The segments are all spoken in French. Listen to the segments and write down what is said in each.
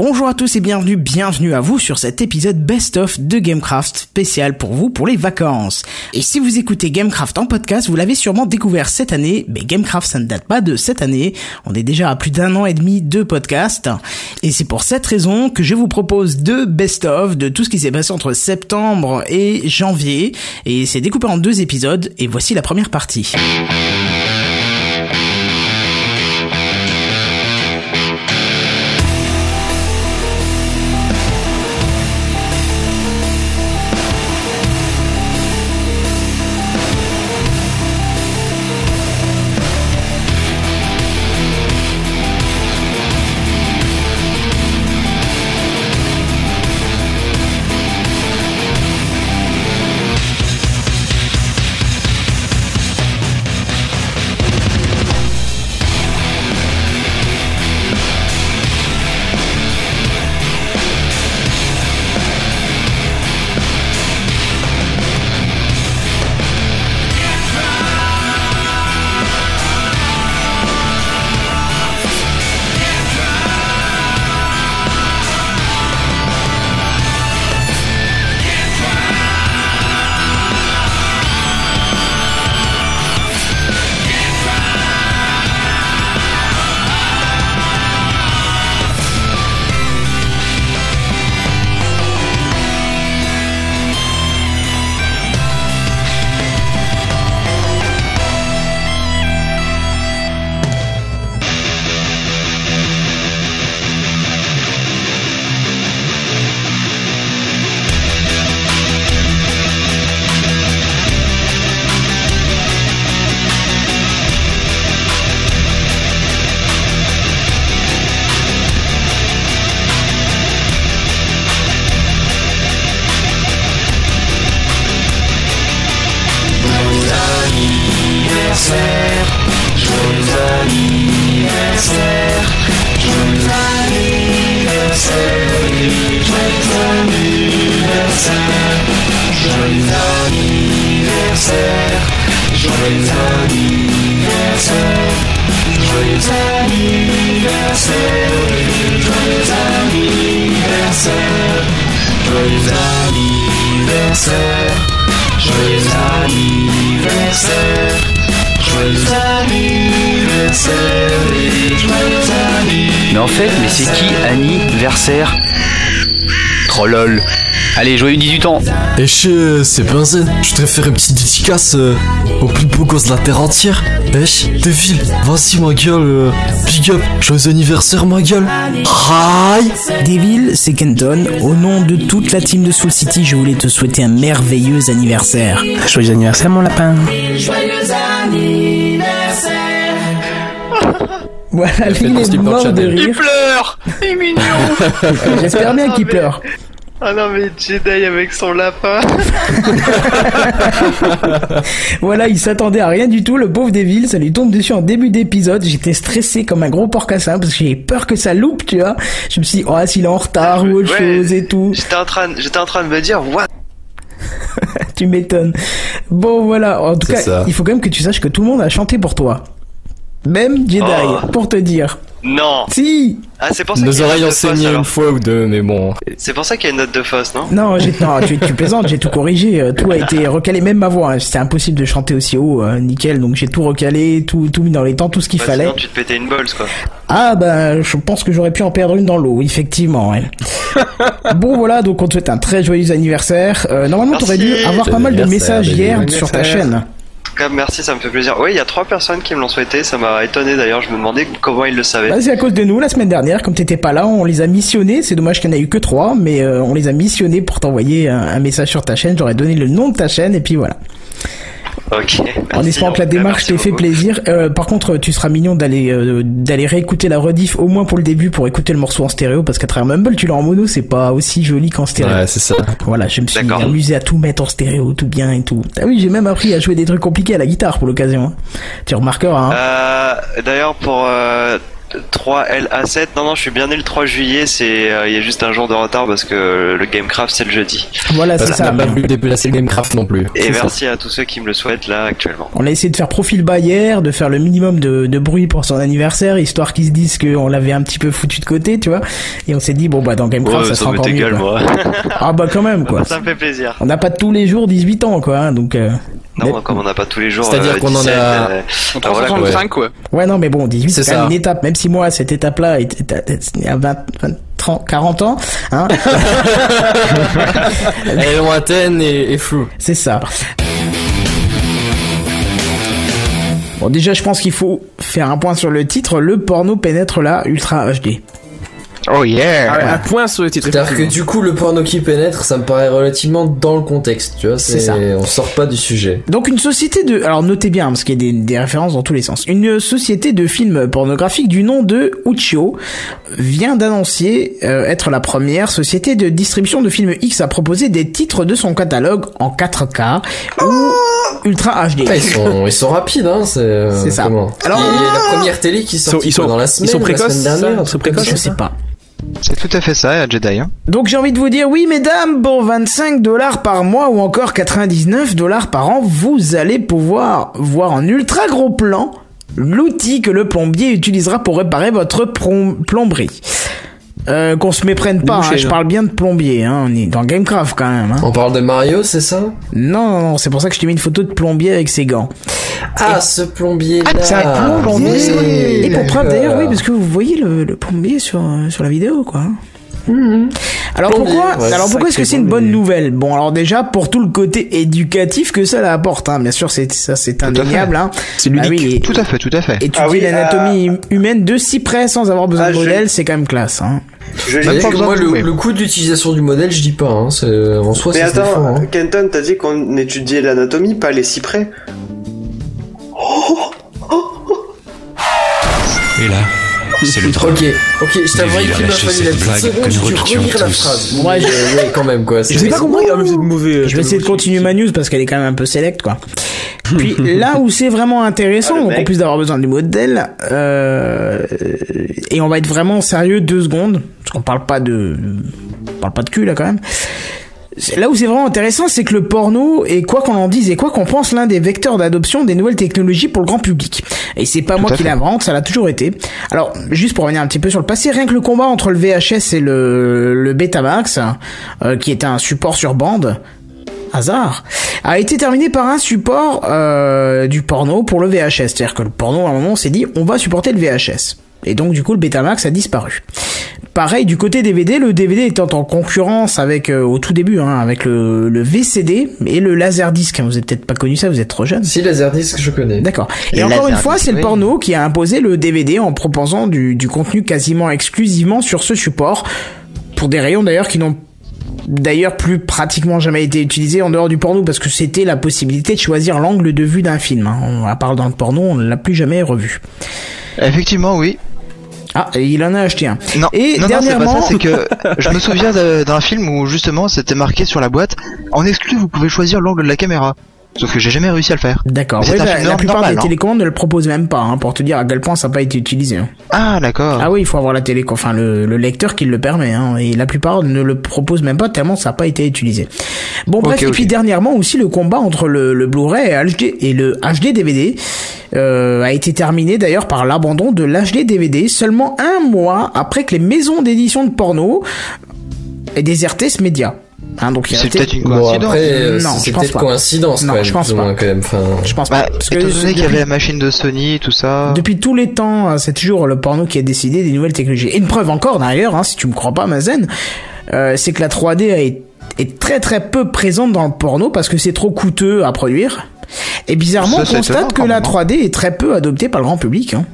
Bonjour à tous et bienvenue, bienvenue à vous sur cet épisode best-of de Gamecraft spécial pour vous pour les vacances. Et si vous écoutez Gamecraft en podcast, vous l'avez sûrement découvert cette année, mais Gamecraft ça ne date pas de cette année, on est déjà à plus d'un an et demi de podcast. Et c'est pour cette raison que je vous propose deux best-of de tout ce qui s'est passé entre septembre et janvier. Et c'est découpé en deux épisodes, et voici la première partie. Joyeux 18 ans. Et je, c'est Benzen. Je voudrais faire une petite dédicace euh, au plus beau gosse de la terre entière. Wesh, Devil, vas-y ma gueule, euh, big up, joyeux anniversaire ma gueule. Aïe Devil, c'est Kenton. Au nom de toute la team de Soul City, je voulais te souhaiter un merveilleux anniversaire. Joyeux anniversaire, mon lapin. Voilà, fait il le est mort de channel. Il rire. pleure Il est mignon J'espère bien qu'il pleure. Ah non mais Jedi avec son lapin. Voilà, il s'attendait à rien du tout, le pauvre Devil, ça lui tombe dessus en début d'épisode. J'étais stressé comme un gros porcassin parce que j'ai peur que ça loupe, tu vois. Je me suis dit, oh, s'il est en retard ou autre Ouais. chose et tout. J'étais en train, j'étais en train de me dire what? tu m'étonnes. Bon, voilà. En tout cas, ça. il faut quand même que tu saches que tout le monde a chanté pour toi. Même Jedi, Oh. pour te dire. Non. Si Ah c'est pour ça. Nos oreilles ont saigné une fois ou deux, mais bon. C'est pour ça qu'il y a une note de fausse, non? Non, j'ai, non tu, tu plaisantes, j'ai tout corrigé, euh, tout a été recalé, même ma voix, hein. c'était impossible de chanter aussi haut, euh, nickel, donc j'ai tout recalé, tout, tout mis dans les temps, tout ce qu'il Bah, fallait. Sinon tu te pétais une bols quoi. Ah ben, je pense que j'aurais pu en perdre une dans l'eau, effectivement. Ouais. bon voilà, donc on te souhaite un très joyeux anniversaire. Euh, normalement, t'aurais dû avoir pas mal de Anniversaire, messages hier sur ta chaîne. Merci, ça me fait plaisir. Oui, il y a trois personnes qui me l'ont souhaité. Ça m'a étonné d'ailleurs. Je me demandais comment ils le savaient. Bah, c'est à cause de nous la semaine dernière, comme t'étais pas là, on les a missionnés. C'est dommage qu'il n'y en a eu que trois, mais euh, on les a missionnés pour t'envoyer un message sur ta chaîne. J'aurais donné le nom de ta chaîne et puis voilà. Ok. en espérant que la démarche t'ait fait plaisir. Euh, par contre, tu seras mignon d'aller euh, d'aller réécouter la rediff au moins pour le début pour écouter le morceau en stéréo parce qu'à travers Mumble, tu l'as en mono, c'est pas aussi joli qu'en stéréo. Ouais, c'est ça. Voilà, je me suis amusé à tout mettre en stéréo, tout bien et tout. Ah oui, j'ai même appris à jouer des trucs compliqués à la guitare pour l'occasion. hein. Tu remarqueras. Hein. Euh, D'ailleurs, pour euh, 3LA7. Non, non, je suis bien né le 3 juillet. C'est, euh, il y a juste un jour de retard parce que le Gamecraft c'est le jeudi. Voilà, c'est Ça ça. n'a pas pu déplacer le Gamecraft non plus. Et ça. merci à tous ceux qui me le souhaitent là actuellement. On a essayé de faire profil bas hier, de faire le minimum de, de bruit pour son anniversaire, histoire qu'ils se disent qu'on l'avait un petit peu foutu de côté, tu vois. Et on s'est dit, bon, bah, dans Gamecraft, ça sera encore mieux. moi. Ah, bah, quand même, quoi. Ça me fait plaisir. On n'a pas tous les jours 18 ans, quoi, hein, donc, euh, Non, Mais- comme on n'a pas tous les jours. C'est-à-dire euh, qu'on en 17, a- euh, On bah voilà, quoi. 335 quoi. Ouais, non, mais bon, 18, C'est une étape. Même si moi, cette étape-là était à, à 20, 20, 30, 40 ans, hein. Elle est lointaine et, et floue. c'est ça. Bon, déjà, je pense qu'il faut faire un point sur le titre. Le porno pénètre la Ultra HD. Oh yeah. Ah, un point sur le titre. C'est-à-dire que du coup, le porno qui pénètre, ça me paraît relativement dans le contexte, tu vois. C'est ça. On sort pas du sujet. Donc une société de... Alors notez bien, parce qu'il y a des, des références dans tous les sens. Une société de films pornographiques du nom de Uchiyo vient d'annoncer euh, être la première société de distribution de films X à proposer des titres de son catalogue en 4K ou Ultra HD. Ah, ils sont, ils sont rapides, hein. C'est ça. Comment Alors- Il y a la première télé qui sort ils sont- dans la ils semaine, sont la précoces, semaine ça dernière. Ils sont précoces, Je ça. sais pas. C'est tout à fait ça, Jedi. Hein. Donc j'ai envie de vous dire, oui mesdames, pour 25 dollars par mois ou encore 99 dollars par an, vous allez pouvoir voir en ultra gros plan l'outil que le plombier utilisera pour réparer votre plom- plomberie. Euh, qu'on se méprenne pas, hein, je là. parle bien de plombier, hein, on est dans Gamecraft quand même. Hein. On parle de Mario, c'est ça? Non, non, non, c'est pour ça que je t'ai mis une photo de plombier avec ses gants. Ah, ce plombier-là. Ah, c'est un plombier. Et pour preuve d'ailleurs, oui, parce que vous voyez le, le plombier sur, euh, sur la vidéo, quoi. Alors Plombier, pourquoi, ouais, alors pourquoi est-ce que c'est une bonne plombier. nouvelle? Bon, alors déjà pour tout le côté éducatif que ça apporte, hein. bien sûr, c'est ça, c'est indéniable. Hein. C'est ludique. oui, et- Tout à fait, tout à fait. étudier Ah oui, l'anatomie humaine de si près sans avoir besoin Ah, de modèle, c'est quand même classe. Hein. Je pas que moi, le, le coût de l'utilisation du modèle, je dis pas. Hein. C'est en soi, Mais se défend. attends, hein. Kenton, t'as dit qu'on étudiait l'anatomie, pas les cyprès Et là, c'est le drame. Ok, ok, je t'avouerai qu'il m'a fallu la petite seconde, je relire la phrase. Ouais, je... ouais, quand même, quoi. Pas compris, mais c'est mauvais. Je vais essayer de continuer ma news parce qu'elle est quand même un peu select, quoi. Puis là où c'est vraiment intéressant, Ah, en plus d'avoir besoin du modèle, euh, et on va être vraiment sérieux deux secondes, parce qu'on parle pas de, on parle pas de cul là quand même. Là où c'est vraiment intéressant, c'est que le porno est quoi qu'on en dise et quoi qu'on pense l'un des vecteurs d'adoption des nouvelles technologies pour le grand public. Et c'est pas moi qui l'invente, ça l'a toujours été. Alors, juste pour revenir un petit peu sur le passé, rien que le combat entre le VHS et le, le Betamax, euh, qui était un support sur bande, hasard, a été terminé par un support euh, du porno pour le VHS. C'est-à-dire que le porno, à un moment, s'est dit, on va supporter le VHS. Et donc, du coup, le Betamax a disparu. Pareil, du côté DVD, le DVD étant en concurrence avec, euh, au tout début, hein, avec le, le VCD et le Laserdisc. Vous avez peut-être pas connu ça, vous êtes trop jeune. Si, Laserdisc, je connais. D'accord. Et encore une fois, c'est le porno qui a imposé le DVD en proposant du, du contenu quasiment exclusivement sur ce support, pour des rayons d'ailleurs qui n'ont d'ailleurs plus pratiquement jamais été utilisés en dehors du porno parce que c'était la possibilité de choisir l'angle de vue d'un film. hein. On- À part dans le porno, on ne l'a plus jamais revu. Effectivement, oui. Ah, et il en a acheté un. Non, Et non, non, c'est dernièrement- pas ça, c'est que je me souviens d'un film où justement c'était marqué sur la boîte, en exclu vous pouvez choisir l'angle de la caméra. Sauf que j'ai jamais réussi à le faire. D'accord. Ouais, la, la plupart normal, des hein. télécommandes ne le proposent même pas, hein, pour te dire à quel point ça n'a pas été utilisé. hein. Ah d'accord. Ah oui, il faut avoir la télé, enfin le, le lecteur qui le permet, hein, et la plupart ne le proposent même pas tellement ça n'a pas été utilisé. Bon bref, et puis dernièrement aussi le combat entre le, le Blu-ray et, HD et le HD DVD euh, a été terminé d'ailleurs par l'abandon de l'HD DVD seulement un mois après que les maisons d'édition de porno aient déserté ce média. Hein, donc C'est peut-être une Bon, coïncidence. après, euh, Non, c'est je pense peut-être pas. coïncidence, Non, quand même, je pense pas. moins, quand même. Enfin, Je pense Bah, pas. Parce que étant donné qu'il y avait la machine de Sony, tout ça. Depuis tous les temps, euh, c'est toujours le porno qui a décidé des nouvelles technologies. Et une preuve encore d'ailleurs, hein, si tu me crois pas, Mazen, euh, c'est que la 3D a été- est très très peu présente dans le porno parce que c'est trop coûteux à produire. Et bizarrement, Ça, on constate que la même, hein. 3D est très peu adoptée par le grand public. Hein.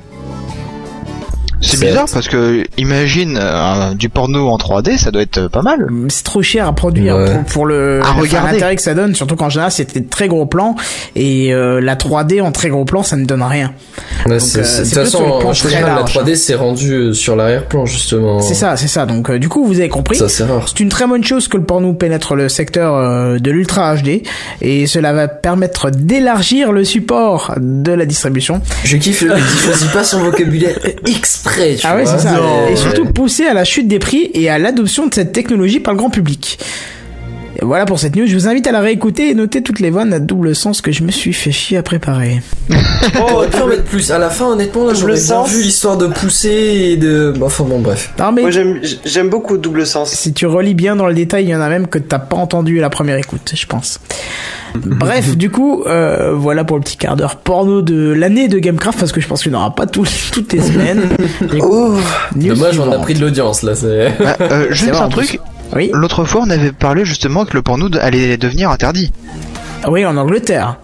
C'est bizarre parce que imagine euh, du porno en 3D, ça doit être euh, pas mal. C'est trop cher à produire Ouais. pour, pour le À enfin, regarder. l'intérêt que ça donne, surtout qu'en général c'était de très gros plans et euh, la 3D en très gros plan ça ne donne rien. ouais, c'est- euh, c'est- de c'est toute façon, en général, la large. 3D s'est rendue euh, sur l'arrière-plan, justement. C'est ça, c'est ça. Donc euh, du coup vous avez compris. Ça, c'est rare. C'est une très bonne chose que le porno pénètre le secteur euh, de l'ultra HD et cela va permettre d'élargir le support de la distribution. Je kiffe qui choisit pas son vocabulaire exprès tu Ah ouais, c'est ça. Non. Et surtout pousser à la chute des prix et à l'adoption de cette technologie par le grand public. Et voilà pour cette news. Je vous invite à la réécouter et noter toutes les vannes à double sens que je me suis fait chier à préparer. Oh, tu en mettre plus. À la fin, honnêtement, là, j'aurais bien sens. vu l'histoire de pousser et de. Bah, Enfin bon, bref. Non mais Moi j'aime beaucoup double sens. si tu relis bien dans le détail, il y en a même que t'as pas entendu à la première écoute, je pense. Bref, du coup, euh, voilà pour le petit quart d'heure porno de l'année de Gamecraft parce que je pense qu'il n'y en aura pas tout- toutes les semaines. Oh, Dommage, on a pris de l'audience là. Bah, euh, juste un truc. Oui, L'autre fois, on avait parlé justement que le porno allait devenir interdit. oui, en Angleterre.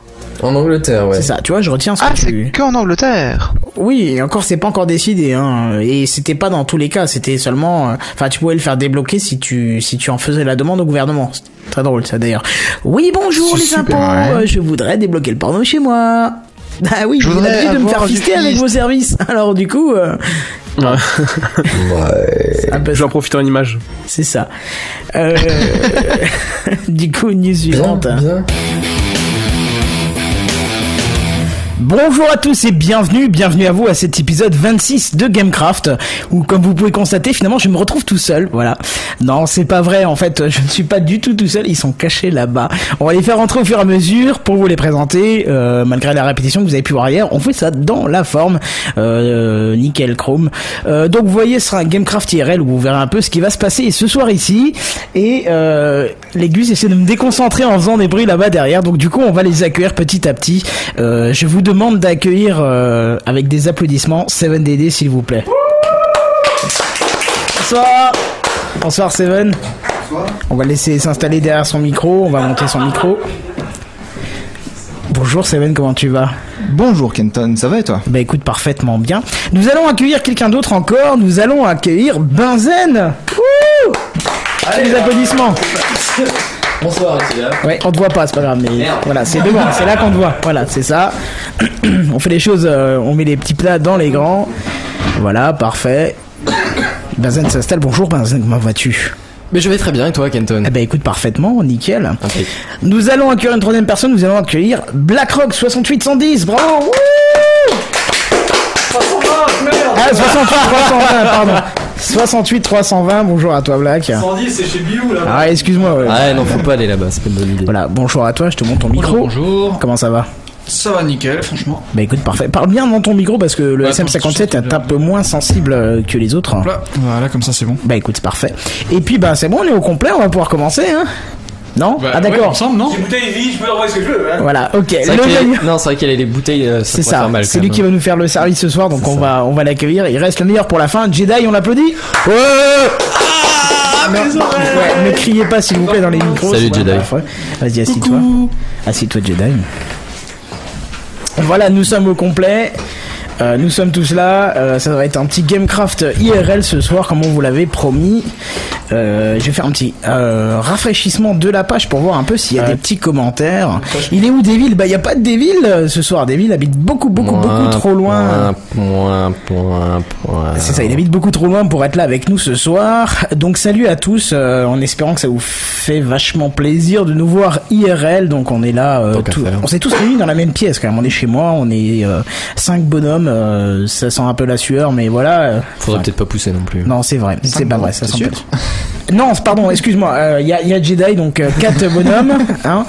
En Angleterre, ouais. C'est ça, tu vois, je retiens ce Ah, que c'est tu... que en Angleterre. Oui, et encore, c'est pas encore décidé, hein. Et c'était pas dans tous les cas, c'était seulement, euh, enfin, tu pouvais le faire débloquer si tu, si tu en faisais la demande au gouvernement. C'est très drôle, ça, d'ailleurs. Oui, bonjour, les impôts, ouais. euh, je voudrais débloquer le porno chez moi. Ah oui, Je vous voudrais avez de me faire fister avec vos services. Alors, du coup, euh, Ouais. J'en profite en image. c'est ça. Euh, du coup, news Bien, suivante. bien. Bonjour à tous et bienvenue, bienvenue à vous à cet épisode 26 de Gamecraft où comme vous pouvez constater finalement je me retrouve tout seul, voilà. Non c'est pas vrai en fait, je ne suis pas du tout tout seul, ils sont cachés là-bas. On va les faire rentrer au fur et à mesure pour vous les présenter, euh, malgré la répétition que vous avez pu voir hier, on fait ça dans la forme, euh, nickel chrome. Euh, donc vous voyez ce sera un Gamecraft IRL où vous verrez un peu ce qui va se passer ce soir ici et euh, gus essaient de me déconcentrer en faisant des bruits là-bas derrière donc du coup on va les accueillir petit à petit. Euh, je vous demande d'accueillir euh, avec des applaudissements 7DD s'il vous plaît. Bonsoir. Bonsoir Seven. On va le laisser s'installer derrière son micro, on va monter son micro. Bonjour Seven, comment tu vas? Bonjour Kenton, ça va et toi? Bah écoute parfaitement bien. Nous allons accueillir quelqu'un d'autre encore, nous allons accueillir Benzen. Wouh Allez les applaudissements. Bonsoir. Ouais, on te voit pas, c'est pas grave, mais voilà, c'est devant, c'est là qu'on te voit. Voilà, c'est ça. on fait les choses, euh, on met les petits plats dans les grands. Voilà, parfait. Benzen s'installe. Bonjour Benzen, comment vas-tu? Mais je vais très bien et toi, Kenton? Eh ben écoute parfaitement, nickel. Nous allons accueillir une troisième personne, nous allons accueillir BlackRock 6810, bravo Wouh Ah, 68 320, pardon. 68 320, bonjour à toi Black. 110, c'est chez Biou là. Ah, excuse-moi. ouais. Ah non, faut pas aller là-bas, c'est pas une bonne idée. Voilà, bonjour à toi, je te montre ton micro. Bonjour. Comment ça va? Ça va nickel, franchement. Bah écoute, parfait. Parle bien dans ton micro parce que le Ouais, SM57 est un peu moins sensible euh, que les autres. Voilà, voilà comme ça c'est bon. Bah écoute, c'est parfait. Et puis bah c'est bon, on est au complet, on va pouvoir commencer, hein Non Bah, Ah ouais, d'accord. ensemble, non bouteille vide, je peux envoyer ce que je veux. Hein. Voilà, ok. C'est Non, c'est vrai qu'il y a les bouteilles, euh, ça C'est pourrait ça, c'est lui qui va nous faire le service ce soir, donc on va, on va l'accueillir. Il reste le meilleur pour la fin. Jedi, on l'applaudit Ouais Non, ouais, Ne criez pas s'il vous plaît dans les micros. Salut, Jedi. Vas-y, assis-toi. Assis-toi, Jedi. Voilà, nous sommes au complet. Euh, nous sommes tous là. Euh, ça va être un petit Gamecraft IRL ce soir, comme on vous l'avait promis. Euh, je vais faire un petit euh, rafraîchissement de la page pour voir un peu s'il y a des petits commentaires. Il est où Devil Bah, il y a pas de Devil euh, ce soir. Devil habite beaucoup, beaucoup, beaucoup trop loin. Point, point, point. C'est ça, il habite beaucoup trop loin pour être là avec nous ce soir. Donc salut à tous, euh, en espérant que ça vous fait vachement plaisir de nous voir IRL. Donc on est là, euh, tout- on s'est tous réunis dans la même pièce quand même. On est chez moi, on est euh, cinq bonhommes, euh, ça sent un peu la sueur, mais voilà. euh, Faudrait enfin, peut-être pas pousser non plus. non, c'est vrai, c'est pas vrai, ça sent sûr pas. Non, pardon, excuse-moi. Il y, a, y a Jedi, donc euh, quatre bonhommes. Hein.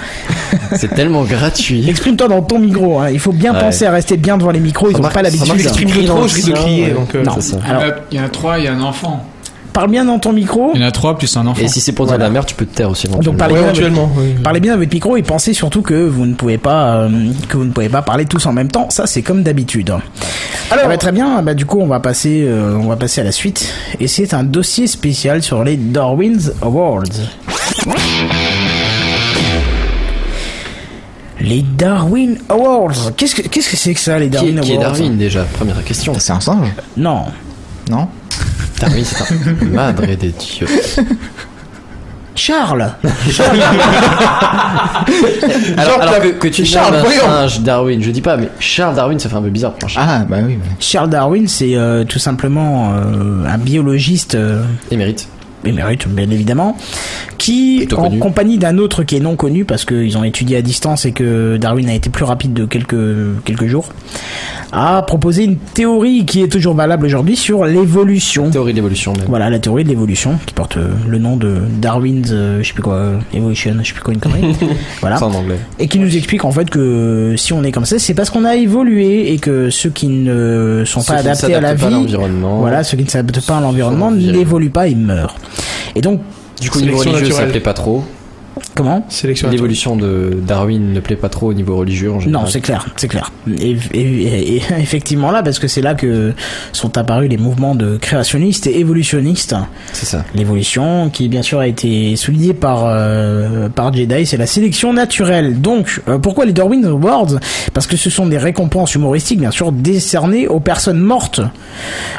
C'est tellement gratuit. Exprime-toi dans ton micro. Hein. Il faut bien Ouais. penser à rester bien devant les micros. Ils Ça ont marche- pas l'habitude. J'exprime trop, je risque de crier. Ouais. Donc, euh, Non. C'est ça. Alors, Il y en a trois, il y a un enfant. Parle bien dans ton micro. Il y en a trois plus un enfant. Et si c'est pour dire la merde, tu peux te taire aussi. Donc parlez, bien avec, oui. parlez bien avec votre micro et pensez surtout que vous ne pouvez pas euh, que vous ne pouvez pas parler tous en même temps. Ça c'est comme d'habitude. Alors bah, très bien. Bah du coup on va passer euh, on va passer à la suite et c'est un dossier spécial sur les Darwin's Awards. Les Darwin Awards. Qu'est-ce que qu'est-ce que c'est que ça les Qui, Darwin est- qui est Awards Darwin déjà? Première question. C'est un singe? Non? Non Darwin, c'est un madre des dieux. Charles. Alors, alors que, que tu Charles, singe Darwin, je dis pas, mais Charles Darwin, ça fait un peu bizarre. franchement. Ah bah oui. mais- Charles Darwin c'est euh, tout simplement euh, un biologiste euh, Émérite. Émérite bien évidemment, qui Plutôt en connu. compagnie d'un autre qui est non connu parce qu'ils ont étudié à distance et que Darwin a été plus rapide de quelques quelques jours, a proposé une théorie qui est toujours valable aujourd'hui sur l'évolution. Théorie d'évolution même. Voilà la théorie de l'évolution qui porte euh, le nom de Darwin's, euh, je sais plus quoi, euh, evolution, je sais plus quoi une connerie. voilà. En anglais. Et qui nous explique en fait que si on est comme ça, c'est parce qu'on a évolué et que ceux qui ne sont Ceux pas adaptés à la pas vie, voilà, ceux qui ne s'adaptent pas à l'environnement n'évoluent pas, ils meurent. Et donc, Du coup, au niveau religieux, ça plaît pas trop. Comment Sélection. L'évolution de Darwin ne plaît pas trop au niveau religieux en général. Non, c'est clair, c'est clair. Et, et- et- et effectivement là, parce que c'est là que sont apparus les mouvements de créationnistes et évolutionnistes. C'est ça. L'évolution, qui bien sûr a été soulignée par euh, par Jedi, c'est la sélection naturelle. Donc, euh, pourquoi les Darwin Awards? Parce que ce sont des récompenses humoristiques, bien sûr, décernées aux personnes mortes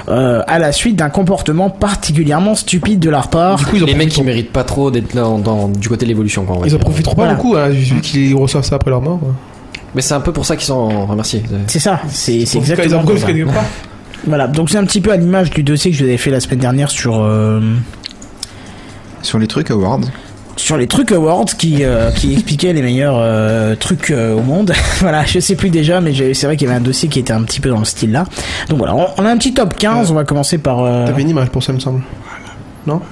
euh, à la suite d'un comportement particulièrement stupide de leur part. Du coup, ils en Les mecs qui méritent pas trop d'être là dans, dans- du côté de l'évolution, quoi. Ils en profiteront pas Voilà. beaucoup, hein, vu qu'ils reçoivent ça après leur mort. hein. Mais c'est un peu pour ça qu'ils sont remerciés. C'est ça, c'est c'est exactement ça. Voilà, donc c'est un petit peu à l'image du dossier que je vous avais fait la semaine dernière sur euh, Sur les trucs awards. sur les trucs awards qui euh, qui expliquaient les meilleurs euh, trucs euh, au monde. voilà, je sais plus déjà, mais j'ai- c'est vrai qu'il y avait un dossier qui était un petit peu dans le style là. Donc voilà, on, on a un petit top 15. On va commencer par. euh, T'avais une image pour ça, il me semble.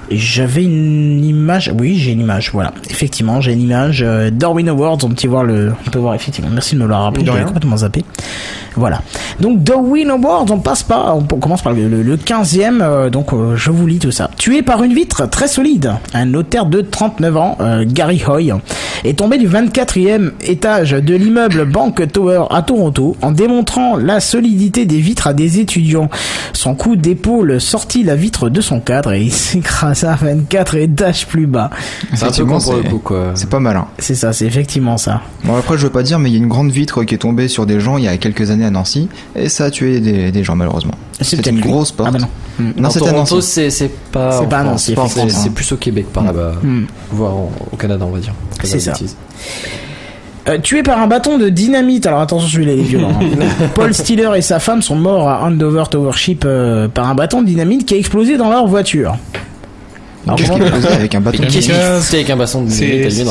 J'avais une image. Oui, j'ai une image. Voilà, effectivement, j'ai une image. euh, Darwin Awards. On peut voir le. On peut voir effectivement. Merci de me le rappeler. De J'avais complètement zappé. Voilà. Donc Darwin Awards. On passe pas. On commence par le, le, le 15e. euh, donc euh, je vous lis tout ça. Tué par une vitre très solide, un notaire de 39 ans, euh, Gary Hoy, est tombé du 24e étage de l'immeuble Bank Tower à Toronto en démontrant la solidité des vitres à des étudiants. Son coup d'épaule sortit la vitre de son cadre et il s'écrasa 24 étages plus bas. C'est un peu Effectivement, con pour le c'est- coup, quoi. C'est pas malin. C'est ça, c'est effectivement ça. Bon après je veux pas dire mais il y a une grande vitre qui est tombée sur des gens il y a quelques années à Nancy et ça a tué des, des gens malheureusement. C'est une lui. grosse porte. Ah bah non. Non En c'était Nancy. c'est pas. C'est pas Nancy, c'est plus au Québec par là-bas. Hmm. Voire au Canada, on va dire. C'est ça. Euh, tué par un bâton de dynamite. Alors attention, celui-là il est violent. hein. Paul Stiller et sa femme sont morts à Andover Towership euh, par un bâton de dynamite qui a explosé dans leur voiture. Qu'est-ce qu'il faisait avec un bâton qu'est-ce qu'il dynamite foutait avec un basson de C'est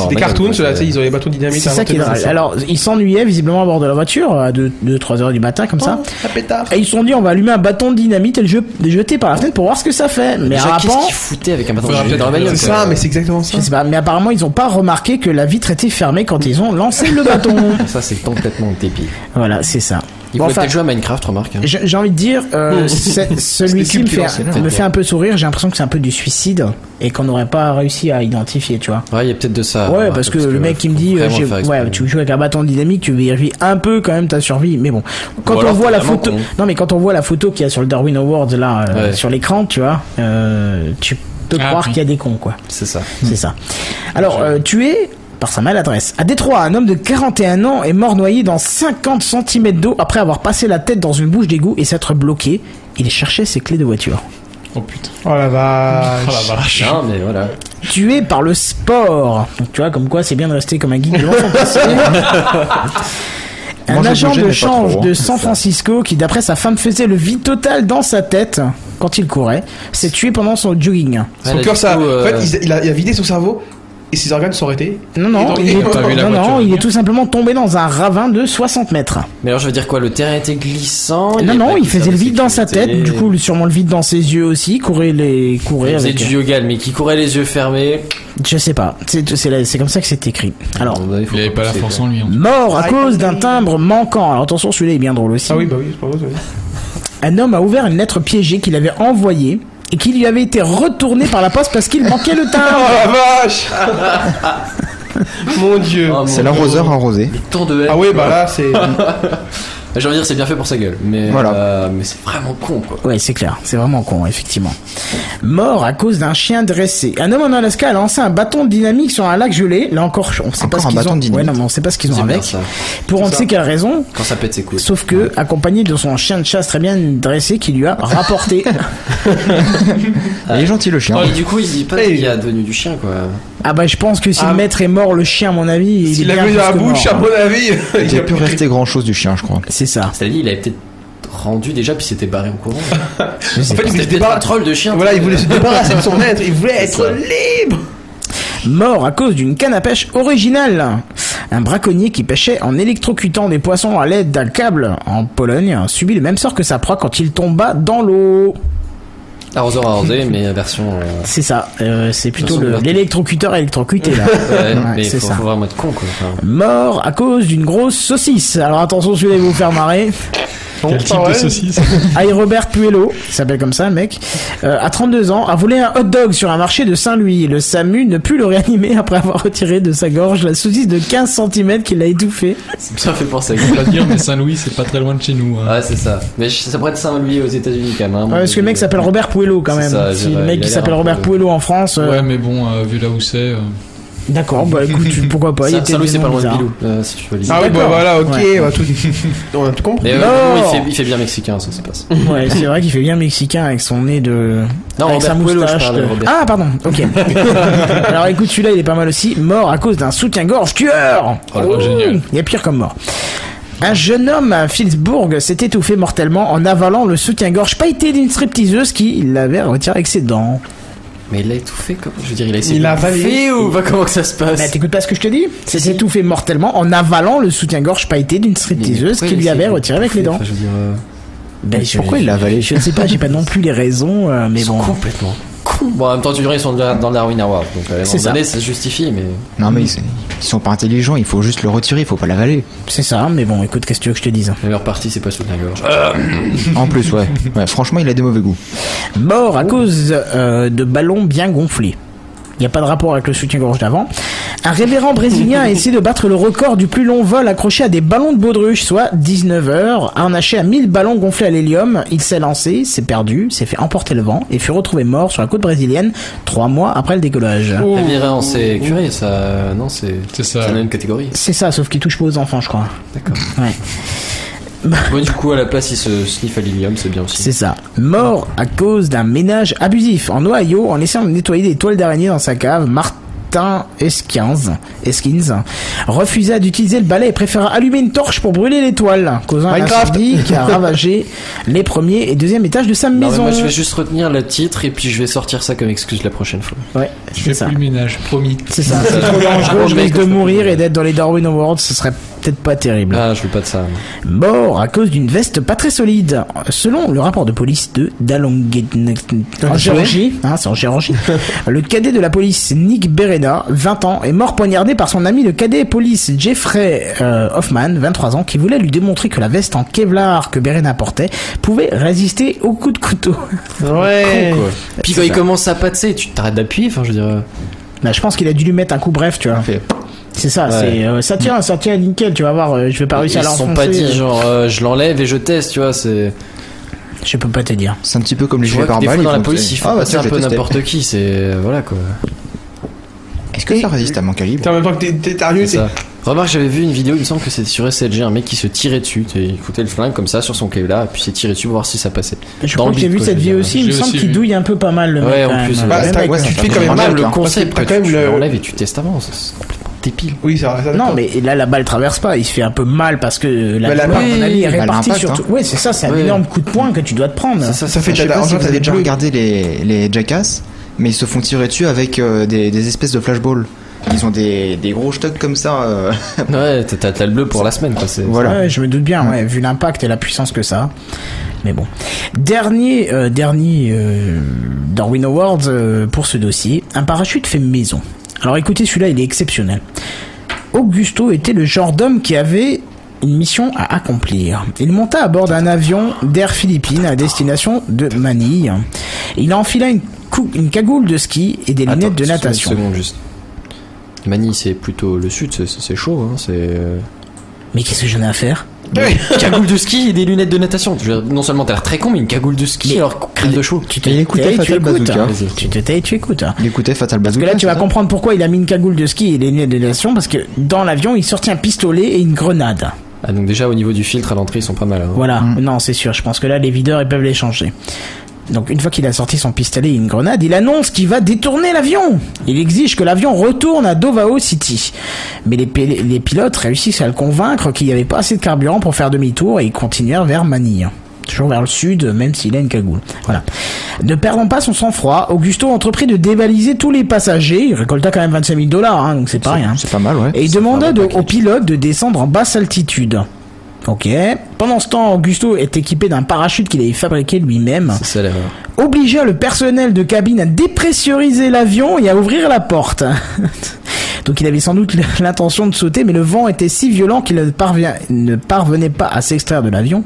des cartoons, ceux-là, sais, ils ont les bâtons de dynamite. C'est ça qui est drôle. Alors, ils s'ennuyaient visiblement à bord de la voiture à 2-3 heures du matin, comme ça. Oh. Et ils se sont dit, on va allumer un bâton de dynamite et le je- le jeter par la fenêtre pour voir ce que ça fait. Mais apparemment, qu'est-ce foutait avec un bâton de dynamite dans la peut-être- bagnole C'est ça, mais c'est exactement ça. mais apparemment, ils ont pas remarqué que la vitre était fermée quand ils ont lancé le bâton. Ça, c'est complètement dépit. voilà, c'est ça. Il Bon, enfin, peut-être jouer à Minecraft, remarque. hein. J'ai envie de dire, euh, celui-ci me, fait, Spéculation, me fait un peu sourire. J'ai l'impression que c'est un peu du suicide et qu'on n'aurait pas réussi à identifier, tu vois. Ouais, il y a peut-être de ça. ouais, parce que le mec qui me dit, euh, ouais, tu joues avec un bâton dynamique, tu vérifies un peu quand même ta survie. Mais bon, quand on alors voit la photo, con. non mais quand on voit la photo qu'il y a sur le Darwin Awards là, euh, Ouais. sur l'écran, tu vois, euh, tu peux Ah, croire oui. qu'il y a des cons, quoi. C'est ça. C'est ça. Alors, euh, tué par sa maladresse. À Détroit, un homme de 41 ans est mort noyé dans 50 cm d'eau après avoir passé la tête dans une bouche d'égout et s'être bloqué. Il cherchait ses clés de voiture. Oh putain. Oh la vache. Oh la vache. Non, mais voilà. Tué par le sport. Donc tu vois, comme quoi c'est bien de rester comme un geek devant son PC. Un agent de change trop, hein. de San Francisco qui, d'après sa femme, faisait le vide total dans sa tête quand il courait, s'est tué pendant son jogging. Son Ouais, cœur, ça. coup, euh, En fait, il a, il a vidé son cerveau et ses organes sont arrêtés. Non, non, il est, non, non, il est tout simplement tombé dans un ravin de 60 mètres. Mais alors, je veux dire quoi Le terrain était glissant il Non, non, il faisait le vide dans sa tête, du coup, sûrement le vide dans ses yeux aussi, courait les, courait Il faisait avec. du yoga, mais qui courait les yeux fermés. Je sais pas, c'est, c'est, la- c'est comme ça que c'est écrit. Alors, avis, faut Il avait pas la force en lui. mort à cause d'un timbre manquant. Alors attention, celui-là est bien drôle aussi. Ah oui, bah oui, c'est pas vrai. Un homme a ouvert une lettre piégée qu'il avait envoyée et qui lui avait été retournée par la poste parce qu'il manquait le Oh timbre. la vache Mon dieu. Oh, C'est l'arroseur arrosé. Temps de haine. Ah oui, bah là, c'est. J'ai envie de dire, c'est bien fait pour sa gueule. Mais, Voilà. euh, mais c'est vraiment con, quoi. Ouais, c'est clair, c'est vraiment con, effectivement. Mort à cause d'un chien dressé. Un homme en Alaska a lancé un bâton de dynamique sur un lac gelé. Là encore, on sait Encore pas ce un qu'ils bâton ont. de dynamite. Ouais, non, mais on sait pas ce qu'ils ont avec. ça. Pour on ne sait quelle raison. Quand ça pète, c'est cool. Sauf que, accompagné de son chien de chasse très bien dressé qui lui a rapporté. Il est gentil le chien. Et du coup, il dit pas qu'il a devenu du chien, quoi. ah bah je pense que si Ah. le maître est mort, le chien à mon avis, il est S'il bien a mis plus dans la bouche, mort. à mon avis, Il ne a peut rester grand chose du chien je crois. C'est ça. C'est-à-dire, il avait peut-être rendu déjà, puis s'était barré en courant. En fait, il voulait se C'était un débarrasser. troll de chien. Voilà, il voulait se débarrasser de son maître. Il voulait être ça. libre. Mort à cause d'une canne à pêche originale. Un braconnier qui pêchait en électrocutant des poissons à l'aide d'un câble en Pologne subit le même sort que sa proie quand il tomba dans l'eau. Arroseur arrosé, mais version. euh, C'est ça, euh, c'est plutôt l'électrocuteur électrocuté là. Ouais, Ouais, mais c'est faut, ça. faut vraiment être con quoi. Mort à cause d'une grosse saucisse. Alors attention, celui-là il va vous faire marrer. Quel type de saucisse Aïe Robert Puello, il s'appelle comme ça le mec, euh, à 32 ans, a volé un hot dog sur un marché de Saint-Louis. Le SAMU ne put le réanimer après avoir retiré de sa gorge la saucisse de 15 cm qu'il a étouffée. ça fait penser à Je pas dire, mais Saint-Louis, c'est pas très loin de chez nous. hein. Ouais, c'est ça. Mais ça pourrait être Saint-Louis aux États-Unis quand même. hein. Ouais, parce que le mec s'appelle Robert Puello quand même. ça, si le mec qui s'appelle Robert peu- Puello en France, euh, Ouais, mais bon, euh, vu là où c'est. D'accord, bah écoute, pourquoi pas, était Saint-Louis, c'est pas loin de. Bilou, euh, si tu veux lire. Ah oui, bah voilà, ok, Ouais. on a tout, on a tout compris. Mais euh, Non. il, fait, il fait bien mexicain, ça se passe. Ouais, c'est vrai qu'il fait bien mexicain avec son nez de. Non, avec sa Robert Puello, je moustache. de. Ah, pardon, ok. Alors écoute, celui-là il est pas mal aussi. Mort à cause d'un soutien-gorge tueur. Oh, là, génial. Il y a pire comme mort. Un jeune homme à Phillipsburg s'est étouffé mortellement en avalant le soutien-gorge pailleté d'une stripteaseuse qui l'avait retiré avec ses dents. Mais il l'a étouffé comme Je veux dire, il a essayé Il de a bouffer avalé. ou bah, comment que ça se passe Bah, t'écoutes pas ce que je te dis C'est étouffé mortellement en avalant le soutien-gorge pailleté d'une stripteaseuse Pourquoi qui lui avait retiré avec les dents. Enfin, je veux dire, euh, Ben, je- Pourquoi il l'a avalé? Je ne sais pas, j'ai pas non plus les raisons, euh, mais bon. complètement. Bon, en même temps, tu dirais, ils sont dans le Darwin Award. Donc, à un moment ça. donné, ça se justifie, mais. Non mais ils, ils sont pas intelligents, il faut juste le retirer, il faut pas l'avaler. C'est ça, mais bon, écoute, qu'est-ce que tu veux que je te dise? La meilleure partie, c'est pas sous la gorge. En plus, ouais. ouais. Franchement, il a des mauvais goûts. Mort à cause euh, de ballons bien gonflés. Il n'y a pas de rapport avec le soutien-gorge d'avant. Un révérend brésilien a essayé de battre le record du plus long vol accroché à des ballons de baudruche, soit 19 heures, harnaché à 1000 ballons gonflés à l'hélium. Il s'est lancé, s'est perdu, s'est fait emporter le vent et fut retrouvé mort sur la côte brésilienne trois mois après le décollage. Révérend, c'est curé, ça. Non, c'est. C'est ça. C'est la même catégorie. C'est ça, sauf qu'il touche pas aux enfants, je crois. D'accord. Ouais. Bon, du coup, à la place, il se sniffe à l'hélium, c'est bien aussi. C'est ça. Mort à cause d'un ménage abusif en Ohio en laissant nettoyer des toiles d'araignée dans sa cave. Martin Eskins, Eskins refusa d'utiliser le balai et préféra allumer une torche pour brûler les toiles, causant un incendie qui a ravagé les premiers et deuxième étages de sa Non, mais maison. moi, je vais juste retenir le titre et puis je vais sortir ça comme excuse la prochaine fois. Ouais, Je c'est fais ça. plus le ménage, promis. C'est ça. C'est trop dangereux. Je risque de mourir et d'être dans les Darwin Awards. Ce serait peut-être pas terrible. Ah, je veux pas de ça. Mort à cause d'une veste pas très solide. Selon le rapport de police de Dalongue en Géorgie, hein, c'est en Géorgie, le cadet de la police Nick Berena, 20 ans, est mort poignardé par son ami le cadet police Jeffrey euh, Hoffman, 23 ans, qui voulait lui démontrer que la veste en Kevlar que Berena portait pouvait résister aux coups de couteau. Ouais. Quoi. Puis quand il ça. commence à patser, tu t'arrêtes d'appuyer, enfin, je veux dire. Bah, je pense qu'il a dû lui mettre un coup bref, tu vois. C'est ça, Ouais. c'est euh, ça tient, ça tient nickel, tu vas voir. euh, je vais pas Ils réussir à se sont l'enfoncer. pas dit euh, genre euh, je l'enlève et je teste, tu vois, c'est. Je peux pas te dire. C'est un petit peu comme les Je gilets vois fois dans ils la font- police, il faut Ah, bah, un peu n'importe qui, c'est. Voilà quoi. Est-ce que ça résiste à mon calibre T'es en même temps que t'es- t'es C'est ça. Remarque, j'avais vu une vidéo, il me semble que c'était sur SLG, un mec qui se tirait dessus, il foutait le flingue comme ça sur son Kevlar, et puis il s'est tiré dessus pour voir si ça passait. Je Dans crois le que j'ai vu quoi, cette je veux vie dire. aussi. Il me J'ai semble aussi qu'il vu. douille un peu pas mal le Ouais, mec. en quand plus, même. Bah, Le t'as- mec, ouais, ça tu te fais quand même mal. le hein. concept, T'as quoi, quand même tu le- l'enlèves et tu testes avant, c'est c'est complètement débile. Oui, ça ça Non, mais là, la balle traverse pas. Il se fait un peu mal parce que la Bah, la balle, à mon avis, est bah, répartie l'impact, sur hein. tout. Ouais, c'est ça. C'est un Ouais. énorme coup de poing que tu dois te prendre. Ça, ça, Ça fait Je sais t'as- pas en si genre, vous t'as avez des déjà regardé les, les Jackass, mais ils se font tirer dessus avec euh, des, des espèces de flashballs. Ils ont des, des gros stocks comme ça. euh, Ouais, t'as- le bleu pour la semaine, quoi. Voilà. Ouais, je me doute bien, ouais, vu l'impact et la puissance que ça. a. Mais bon. Dernier, euh, dernier euh, Darwin Awards euh, pour ce dossier. Un parachute fait maison. Alors écoutez, celui-là, il est exceptionnel. Augusto était le genre d'homme qui avait une mission à accomplir. Il monta à bord d'un avion d'Air Philippines à destination de Manille. Il enfila une, une cagoule de ski et des Attends, lunettes de excuse-moi une natation. seconde, juste. Manille, c'est plutôt le sud, c'est- chaud, hein, c'est. euh, Mais qu'est-ce que j'en ai à faire cagoule de ski et des lunettes de natation. Non seulement t'as l'air très con, mais une cagoule de ski, Mais- alors crève de chaud. Tu te Il écoutait tais, tu Fatal écoutes. Bazooka. hein. Tu te tais, tu écoutes. hein. Il écoutait Fatal Parce Bazooka. que là, tu vas comprendre pourquoi il a mis une cagoule de ski et des lunettes de natation, parce que dans l'avion, il sortit un pistolet et une grenade. Ah, donc déjà, au niveau du filtre à l'entrée, ils sont pas mal. hein. Voilà. Mm. Non, c'est sûr. Je pense que là, les videurs, ils peuvent les changer. Donc, une fois qu'il a sorti son pistolet et une grenade, il annonce qu'il va détourner l'avion. Il exige que l'avion retourne à Davao City. Mais les, les pilotes réussissent à le convaincre qu'il n'y avait pas assez de carburant pour faire demi-tour et ils continuèrent vers Manille. toujours vers le sud, même s'il a une cagoule. Voilà. Ne perdant pas son sang-froid, Augusto entreprit de dévaliser tous les passagers. Il récolta quand même 25 000 dollars, hein, donc c'est pas rien. C'est pas mal, ouais. Et il demanda de- au pilote de descendre en basse altitude. Ok. Pendant ce temps, Augusto est équipé d'un parachute qu'il avait fabriqué lui-même. C'est ça l'erreur. Obligeant le personnel de cabine à dépressuriser l'avion et à ouvrir la porte. Donc il avait sans doute l'intention de sauter, mais le vent était si violent qu'il ne parvenait pas à s'extraire de l'avion.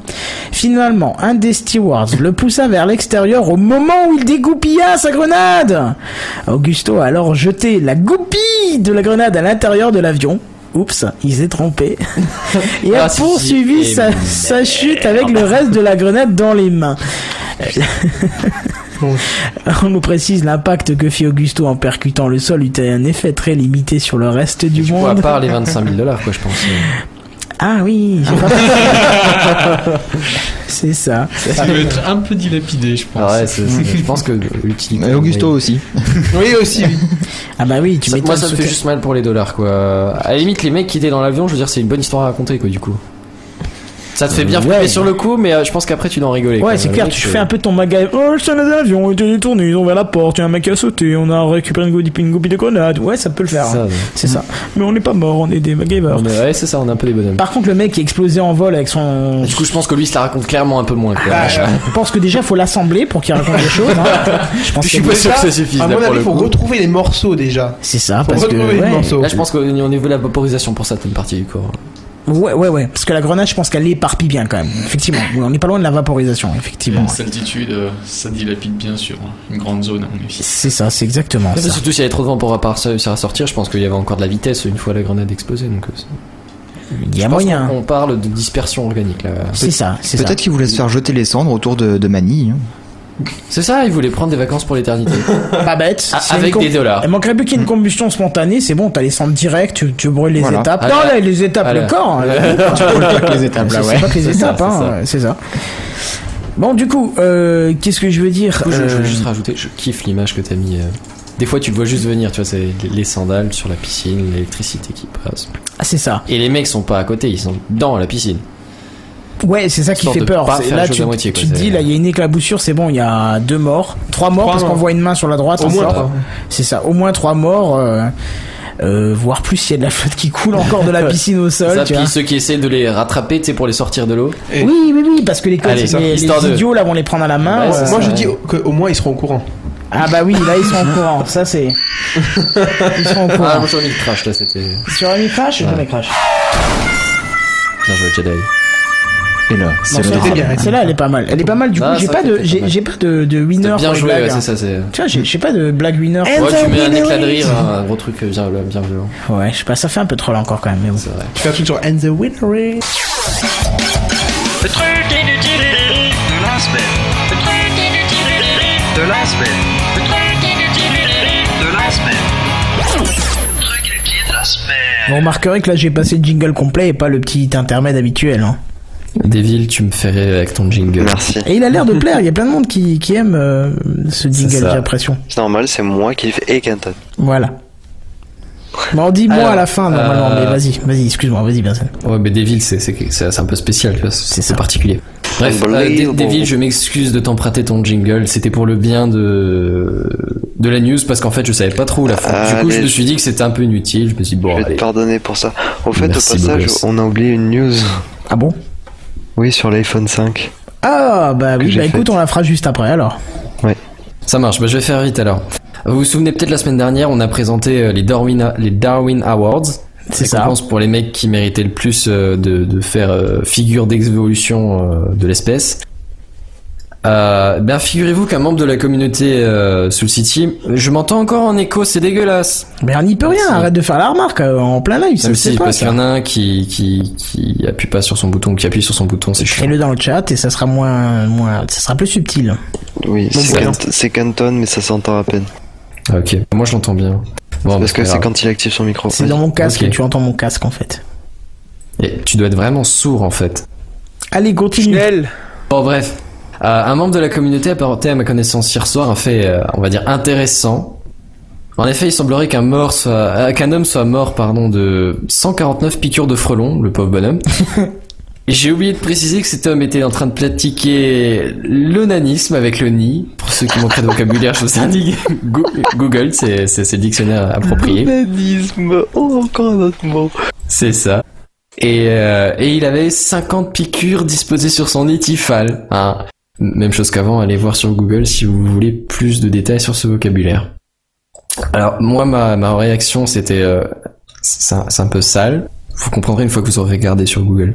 Finalement, un des stewards le poussa vers l'extérieur au moment où il dégoupilla sa grenade. Augusto a alors jeté la goupille de la grenade à l'intérieur de l'avion. Oups, il s'est trompé. Et a Ah, si, poursuivi si. Et sa, sa chute avec le reste de la grenade dans les mains. On nous précise l'impact que fit Augusto en percutant le sol eut un effet très limité sur le reste du Du coup, à monde. part les 25 000 dollars, quoi, je pense. Ah oui, j'ai pas- c'est ça. Ça peut être un peu dilapidé, je pense. Ah ouais, c'est- c'est- je pense que l'utilité. Et Augusto aussi. Oui, aussi, oui. Ah bah oui, tu Ça- moi, ça me fait juste mal pour les dollars, quoi. À la limite, les mecs qui étaient dans l'avion, je veux dire, c'est une bonne histoire à raconter, quoi, du coup. Ça te fait bien Ouais. flipper sur le coup, mais euh, je pense qu'après, tu dois en rigoler. Ouais, c'est Le clair, tu fais un peu ton magasin. Oh, c'est un avion, il était détourné, ils ont ouvert la porte, il y a un mec qui a sauté, on a récupéré une goupille, de grenade. Ouais, ça peut le faire. Hein. ouais. C'est ça. Mais on n'est pas mort, on est des MacGyver. Est- Ouais, c'est ça, on est un peu des bonhommes. Par contre, le mec qui a explosé en vol avec son. Du coup, je pense que lui, il se la raconte clairement un peu moins, quoi. Bah, je pense que déjà, faut l'assembler pour qu'il raconte des choses. hein. Je pense Je suis que- pas sûr que ça suffise, À mon avis, le faut retrouver les morceaux déjà. C'est ça, Faut parce que. retrouver les ouais. morceaux. Là, je pense qu'au au niveau de la vaporisation pour certaines parties du corps. Ouais, ouais, ouais. Parce que la grenade, je pense qu'elle l'éparpille bien quand même. Effectivement. Oui, on n'est pas loin de la vaporisation, effectivement. Altitude, euh, ça dilapide bien sur une grande zone. C'est ça, c'est exactement ça. surtout s'il y avait trop de vent pour pas réussir à sortir, je pense qu'il y avait encore de la vitesse une fois la grenade explosée. Donc, euh, Il y a moyen. On parle de dispersion organique là. C'est ça, c'est ça. Peut-être qu'il voulait se faire jeter les cendres autour de, de Manille. hein. C'est ça, il voulait prendre des vacances pour l'éternité. Pas bête. Ah, avec une com- des dollars. Il manquerait plus qu'il y ait une combustion spontanée, c'est bon, t'as les cendres directes, tu, tu brûles les Voilà. étapes. Ah, non, là- les étapes, ah, le corps. hein. tu brûles pas que les étapes, là, C'est ouais. pas que les C'est ça, étapes, c'est hein, c'est ça. Bon, du coup, euh, qu'est-ce que je veux dire Du coup, je, je Euh, veux juste rajouter, je kiffe l'image que t'as mis. euh. Des fois, tu le vois juste venir, tu vois, c'est les- les sandales sur la piscine, l'électricité qui passe. Ah, c'est ça. Et les mecs sont pas à côté, ils sont dans la piscine. Ouais, c'est ça qui fait peur. Là, tu, moitié, tu quoi, te dis, là, il y a une éclaboussure, c'est bon, il y a deux morts. Trois morts Trois parce qu'on voit une main sur la droite. Au moins. C'est ça, au moins trois morts. Euh, euh, voire plus s'il y a de la flotte qui coule encore de la piscine au sol. Ça, tu puis vois. ceux qui essaient de les rattraper, tu sais, pour les sortir de l'eau. Et- Oui, oui, oui, parce que les, Allez, les, de- idiots là vont les prendre à la main. Ouais, euh. Moi, je dis qu'au moins ils seront au courant. Ah bah oui, là ils sont au courant. Ça c'est. Ils sont au Ah, courant. moi j'en ai le crash là, c'était. Sur un crash, j'en ai crash. Bien joué, Jedi. Et là, c'est le celle-là, elle est pas mal. Elle est pas mal. Du coup, j'ai pas de, j'ai pas de, de winner. Bien joué, ouais, hein. c'est ça, c'est. Tu vois, j'ai pas de blague winner. Ouais, tu mets un éclat de rire, un gros truc bien, bien violent. Ouais, je sais pas, ça fait un peu troll encore quand même, mais bon. C'est vrai. Tu fais un truc sur And the Winner is- Le truc inutile de. Le truc inutile de la semaine. Le truc inutile de la semaine. Le truc inutile de la semaine. Vous remarquerez que là j'ai passé le jingle complet et pas le petit intermède habituel. Hein. Devil, tu me fais rire avec ton jingle. Merci. Et il a l'air de plaire, il y a plein de monde qui, qui aime euh, ce jingle, j'ai l'impression. C'est normal, c'est moi qui le fais et Kenton. Voilà. Bon, dis-moi à la fin normalement, euh, mais vas-y, vas-y, excuse-moi, vas-y, Benson. Ouais, mais Devil, c'est c'est c'est- c'est un peu spécial, tu vois, c'est particulier. Bref, euh, Devil, je m'excuse de t'emprunter ton jingle. C'était pour le bien de de la news parce qu'en fait, je savais pas trop où la fondre. Du coup, je me suis dit que c'était un peu inutile. Je me suis dit bon, Je vais allez. te pardonner pour ça. Au fait, Merci, au passage, on a oublié une news. Ah bon? Oui, sur l'iPhone 5. Ah bah oui, bah écoute, on la fera juste après alors. Ça marche. Bah, je vais faire vite alors. Vous vous souvenez peut-être la semaine dernière, on a présenté euh, les Darwin les Darwin Awards. C'est ça. Récompense pour les mecs qui méritaient le plus euh, de, de faire euh, figure d'évolution de l'espèce? Euh, bien, figurez-vous qu'un membre de la communauté euh, Soul City, je m'entends encore en écho, c'est dégueulasse. Mais on n'y peut rien, Merci. arrête de faire la remarque euh, en plein live, Même fait si, pas parce qu'il y en a un qui, qui, qui appuie pas sur son bouton, qui appuie sur son bouton, c'est chiant. Fais-le dans le chat et ça sera moins, moins, ça sera plus subtil. Oui, c'est c'est Kenton, mais ça s'entend à peine. Ah, Ok, moi je l'entends bien. Bon, Parce bah, que pas c'est quand il active son micro. C'est dans mon casque et tu entends mon casque en fait. Et tu dois être vraiment sourd en fait. Allez, continue. Bon bref, un membre de la communauté a apporté à ma connaissance hier soir un fait, euh, on va dire, intéressant. En effet, il semblerait qu'un mort soit, euh, qu'un homme soit mort, pardon, de 149 piqûres de frelons, le pauvre bonhomme. J'ai oublié de préciser que cet homme était en train de pratiquer l'onanisme avec le nid. Pour ceux qui manqueraient de vocabulaire, je vous indique Go- Google, c'est c'est- c'est le dictionnaire approprié. L'onanisme, oh, encore un autre mot. C'est ça. Et, euh, et il avait 50 piqûres disposées sur son étifal. Hein. Même chose qu'avant, allez voir sur Google si vous voulez plus de détails sur ce vocabulaire. Alors moi, ma, ma réaction, c'était... euh, c'est un, peu sale. Vous comprendrez une fois que vous aurez regardé sur Google.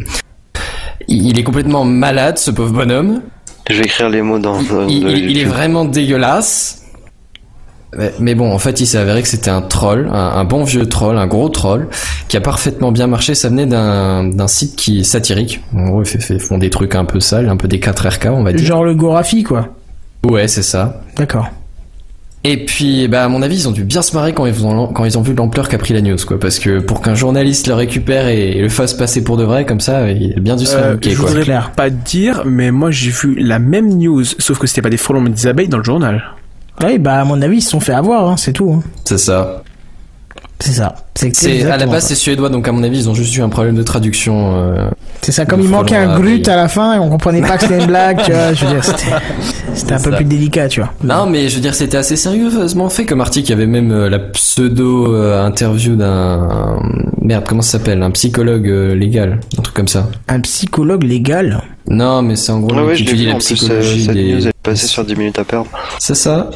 Il, est complètement malade, ce pauvre bonhomme. Je vais écrire les mots dans. Il, le il- il est vraiment dégueulasse. Mais, mais bon, en fait, il s'est avéré que c'était un troll, un, un bon vieux troll, un gros troll, qui a parfaitement bien marché. Ça venait d'un d'un site qui est satirique. En gros, ils fait- fait- font des trucs un peu sales, un peu des 4RK, on va dire. Genre le Gorafi, quoi. Ouais, c'est ça. D'accord. Et puis, bah, à mon avis, ils ont dû bien se marrer quand ils ont, quand ils ont vu l'ampleur qu'a pris la news, quoi. Parce que pour qu'un journaliste le récupère et, le fasse passer pour de vrai, comme ça, il a bien dû se faire Euh, je quoi. voudrais pas te dire, mais moi j'ai vu la même news, sauf que c'était pas des frelons mais des abeilles dans le journal. Oui, bah à mon avis, ils se sont fait avoir, hein, c'est tout. hein. C'est ça. C'est ça. C'est C'est, à la base, c'est suédois, donc à mon avis, ils ont juste eu un problème de traduction. euh, C'est ça, comme il manquait un grut à la fin et on comprenait pas que c'était une blague, tu vois. Je veux dire, c'était, un peu plus délicat, tu vois. Non, mais je veux dire, c'était assez sérieusement fait comme article. Il y avait même euh, la pseudo euh, interview d'un merde, comment ça s'appelle, un psychologue euh, légal, un truc comme ça. Un psychologue légal? Non, mais c'est en gros Ah ouais, je étudie vu la en plus, euh, psychologie cette des. news est passée sur 10 minutes à perdre. C'est ça.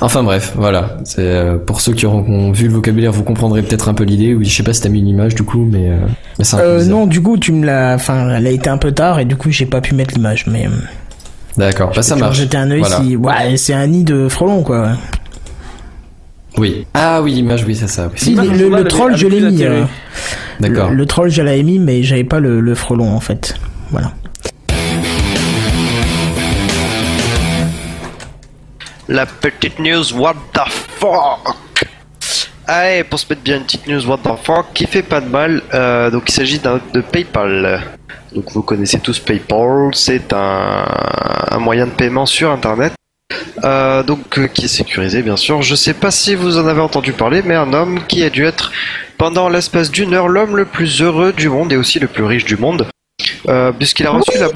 Enfin bref, voilà. C'est euh, pour ceux qui auront vu le vocabulaire, vous comprendrez peut-être un peu l'idée. Oui, je sais pas si t'as mis une image du coup, mais, euh, mais c'est un peu Euh, bizarre. non, du coup, tu me l'as, enfin, elle a été un peu tard et du coup, j'ai pas pu mettre l'image, mais. D'accord, bah ça marche. jeter un œil Voilà. si, ouais, c'est un nid de frelons, quoi. Oui. Ah oui, l'image, oui, c'est ça. oui. Si, le, le- le troll, je l'ai mis. euh, D'accord. Le, le troll, je l'avais mis, mais j'avais pas le frelon, en fait. Voilà. La petite news what the fuck? Allez, pour se mettre bien une petite news what the fuck qui fait pas de mal, euh, donc il s'agit de PayPal. Donc vous connaissez tous PayPal, c'est un, moyen de paiement sur Internet. Euh, donc euh, qui est sécurisé bien sûr. Je sais pas si vous en avez entendu parler, mais un homme qui a dû être pendant l'espace d'une heure l'homme le plus heureux du monde et aussi le plus riche du monde, puisqu'il a reçu la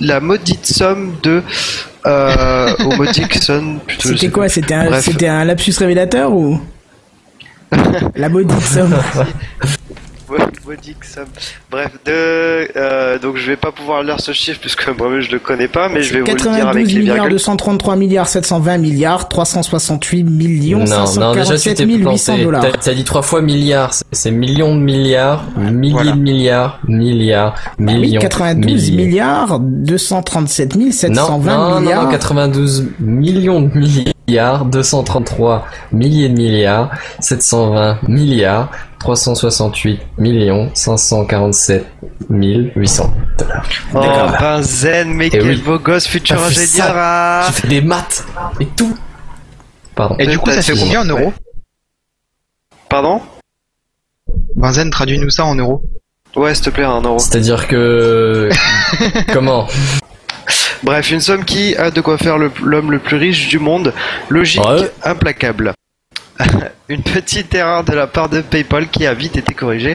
la maudite somme de euh, au somme plutôt. C'était quoi. C'était un, un lapsus révélateur ou? La maudite somme. Modique somme. Bref, de, euh, donc je vais pas pouvoir lire ce chiffre puisque moi-même je le connais pas, mais je vais vous le dire avec 92 les milliards virgules. 233 milliards 720 milliards 368 millions Non, non, déjà tu 547 t'es 800 planté. dollars. T'as- T'as dit trois fois milliards. C'est- millions de milliards, milliers de milliards, milliards, Ah Oui, millions. 92 milliers. milliards 237 Non, 720 non, non, milliards. non, 92 millions de milliards, 233 milliers de milliards, 720 milliards, 368 millions, 547 800 dollars. Oh, ben zen, mais Eh quel oui. beau gosse, futur T'as fait ingénieur. ah. J'ai fait des maths et tout. Pardon. Et du coup, ça fait combien en euros? Pardon? Benzen, traduis-nous ça en euros. Ouais, s'il te plaît, un euro. C'est-à-dire que... Comment? Bref, une somme qui a de quoi faire le- l'homme le, plus riche du monde. Logique, implacable. une petite erreur de la part de PayPal qui a vite été corrigée.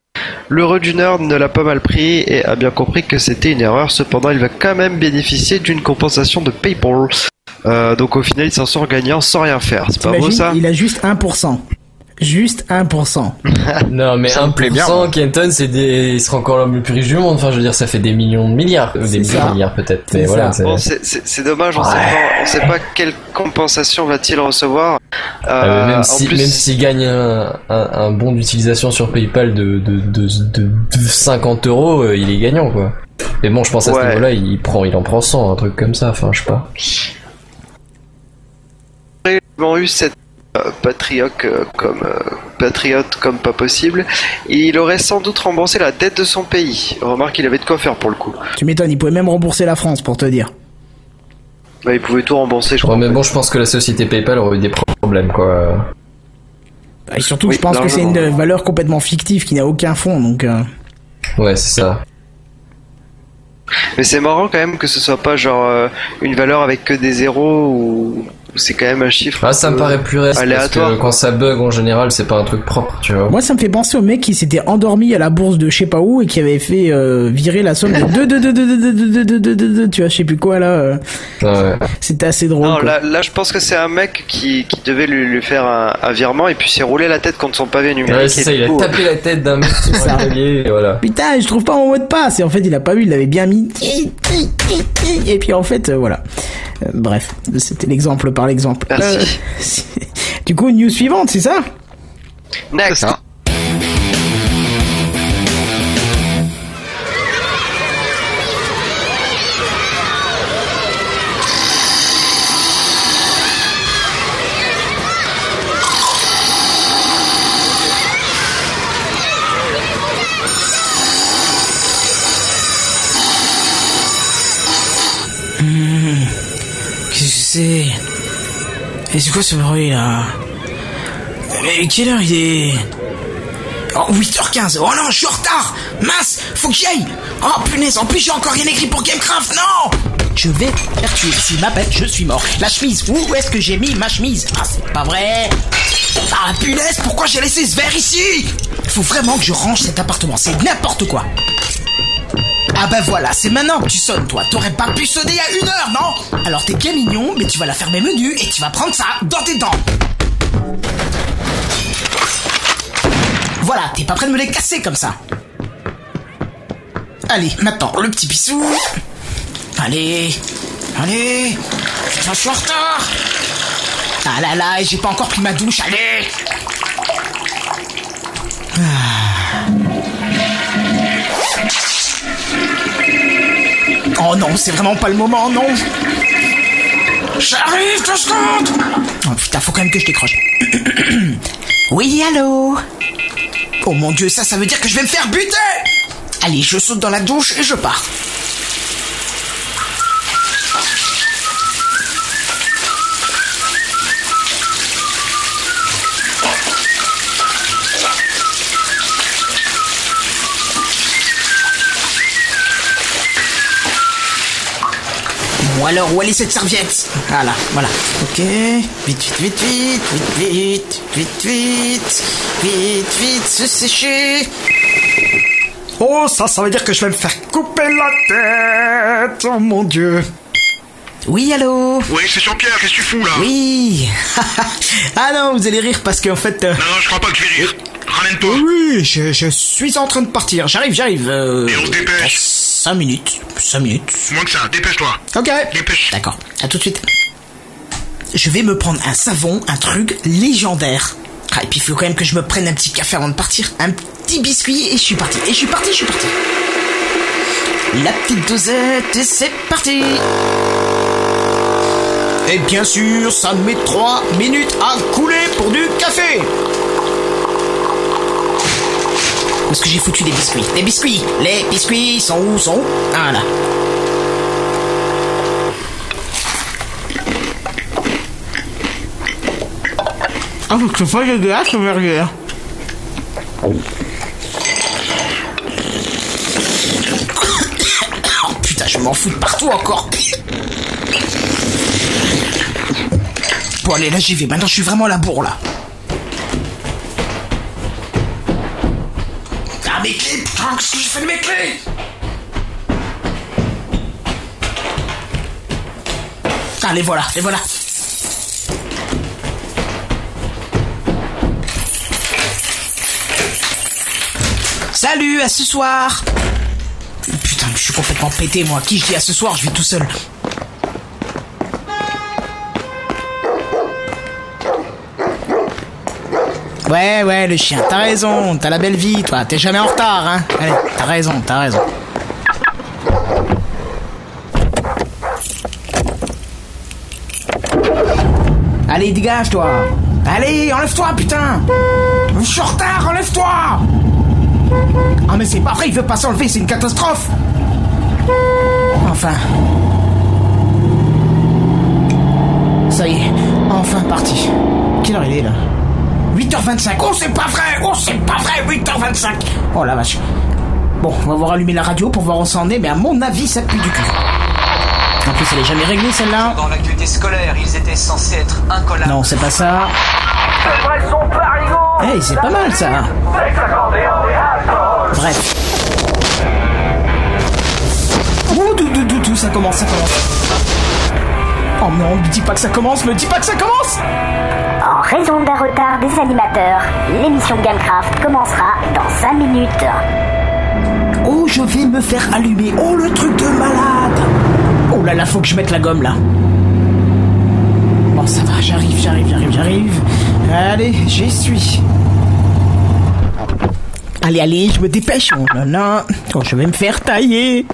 L'heureux du ne l'a pas mal pris et a bien compris que c'était une erreur. Cependant, il va quand même bénéficier d'une compensation de PayPal. Euh, donc au final, il s'en sort gagnant sans rien faire. C'est pas beau ça? il a juste 1%. Juste 1%. Non, mais Ça me 1%, plaît bien, moi. Kenton, c'est des... il sera encore l'homme le plus riche du monde. Enfin, je veux dire, ça fait des millions de milliards. Ou des millions de milliards, peut-être. C'est Mais voilà. ça. Bon, c'est- c'est c'est dommage, on, Ouais. sait pas, on sait pas quelle compensation va-t-il recevoir. Ah, Euh, même en si, plus, s'il gagne un, un, un bon d'utilisation sur PayPal de, de, de, de, de 50 euros, euh, il est gagnant, quoi. Mais bon, je pense à ce niveau-là, il prend, il en prend 100, un truc comme ça. Enfin, je sais pas. eu cette patriote euh, comme euh, patriote comme pas possible et il aurait sans doute remboursé la dette de son pays. Remarque, il avait de quoi faire pour le coup. Tu m'étonnes, il pouvait même rembourser la France pour te dire. Bah, il pouvait tout rembourser, je crois. Ouais, mais bon, je pense que la société PayPal aurait eu des problèmes, quoi. Et surtout, Oui, je pense que c'est une valeur complètement fictive qui n'a aucun fond, donc. euh, Ouais, c'est ça. Mais c'est marrant quand même que ce soit pas genre euh, une valeur avec que des zéros ou C'est quand même un chiffre. Ah, ça me euh, paraît plus réaliste parce aléatoire. que quand ça bug en général, c'est pas un truc propre, tu vois. Moi, ça me fait penser au mec qui s'était endormi à la bourse de je sais pas où et qui avait fait euh, virer la somme de 2, 2, 2, 2, 2, 2, 2, 2, 2, 2, tu vois, je sais plus quoi là. euh. Ouais. C'était assez drôle. Non, là, là, je pense que c'est un mec qui, qui devait lui, lui faire un, un virement et puis s'est roulé la tête contre son pavé numérique. Ouais, c'est ça, il a coup, tapé la tête d'un mec sur un et voilà. Putain, je trouve pas mon mot de passe. Et en fait, il a pas vu, il l'avait bien mis. Et puis en fait, euh, voilà. Euh, bref, c'était l'exemple par l'exemple. Merci. Euh, du coup, news suivante, c'est ça? Next. Et c'est quoi ce bruit là Mais quelle heure il est Oh 8h15 Oh non je suis en retard. Mince Faut que j'y aille. Oh punaise En plus j'ai encore rien écrit pour Gamecraft. Non Je vais faire tuer. S'il m'appelle je suis mort. La chemise Où est-ce que j'ai mis ma chemise Ah c'est pas vrai. Ah punaise Pourquoi j'ai laissé ce verre ici Faut vraiment que je range cet appartement. C'est n'importe quoi ah bah voilà, c'est maintenant que tu sonnes toi. T'aurais pas pu sonner il y a une heure, non? Alors t'es bien mignon, mais tu vas la fermer menu et tu vas prendre ça dans tes dents. Voilà, t'es pas prêt de me les casser comme ça. Allez, maintenant, le petit pissou. Allez, allez. Je suis en retard. Ah là là, j'ai pas encore pris ma douche, allez. Oh non, c'est vraiment pas le moment, non. J'arrive, deux secondes. Oh putain, faut quand même que je décroche. oui, allô Oh mon dieu, ça, ça veut dire que je vais me faire buter Allez, je saute dans la douche et je pars. Alors, où elle est cette serviette? Voilà, voilà. Ok. Vite, vite, vite, vite, vite, vite, vite, vite, vite, vite, se sécher. Oh, ça, ça veut dire que je vais me faire couper la tête. Oh mon dieu. Oui, allô? Oui, c'est Jean-Pierre, qu'est-ce que tu fous là? Oui. ah non, vous allez rire parce qu'en fait... euh, Non, non, je crois pas que je vais rire. Ramène-toi. Oui, je, je suis en train de partir. J'arrive, j'arrive. Euh, Et on se dépêche. 5 minutes. 5 minutes. Moins que ça, dépêche-toi. Ok. Dépêche. D'accord. À tout de suite. Je vais me prendre un savon, un truc légendaire. Ah, et puis il faut quand même que je me prenne un petit café avant de partir. Un petit biscuit et je suis parti. Et je suis parti, je suis parti. La petite dosette et c'est parti. Et bien sûr, ça met 3 minutes à couler pour du café. Où est-ce que j'ai foutu les biscuits Les biscuits Les biscuits sont où Sont où Ah là. Ah, c'est pas dégueulasse, ce burger. Oh putain, je m'en fous de partout encore. Bon, allez, là j'y vais. Maintenant, je suis vraiment à la bourre, là. Qu'est-ce que de mes clés Ah, les voilà, les voilà. Salut, à ce soir Putain, je suis complètement pété, moi. Qui je dis à ce soir Je vais tout seul. Ouais, ouais, le chien, t'as raison, t'as la belle vie, toi, t'es jamais en retard, hein. Allez, t'as raison, t'as raison. Allez, dégage, toi. Allez, enlève-toi, putain. Je suis en retard, enlève-toi. Ah, mais c'est pas vrai, il veut pas s'enlever, c'est une catastrophe. Enfin. Ça y est, enfin parti. Quelle heure il est là? 8h25. Oh, c'est pas vrai Oh, c'est pas vrai 8h25 Oh la vache. Bon, on va voir allumer la radio pour voir où ça en est, mais à mon avis, ça pue du cul. En plus, elle est jamais réglée celle-là. Dans l'activité scolaire, ils étaient censés être incollables. Non, c'est pas ça. Hey, c'est pas mal ça. Bref. Oh, tout, tout, tout, ça commence, ça commence. Oh non, me dis pas que ça commence, me dis pas que ça commence En raison d'un retard des animateurs, l'émission Gamecraft commencera dans 5 minutes. Oh, je vais me faire allumer. Oh, le truc de malade. Oh là là, faut que je mette la gomme là. Bon, ça va, j'arrive, j'arrive, j'arrive, j'arrive. Allez, j'y suis. Allez, allez, je me dépêche. Oh là là. Oh, je vais me faire tailler.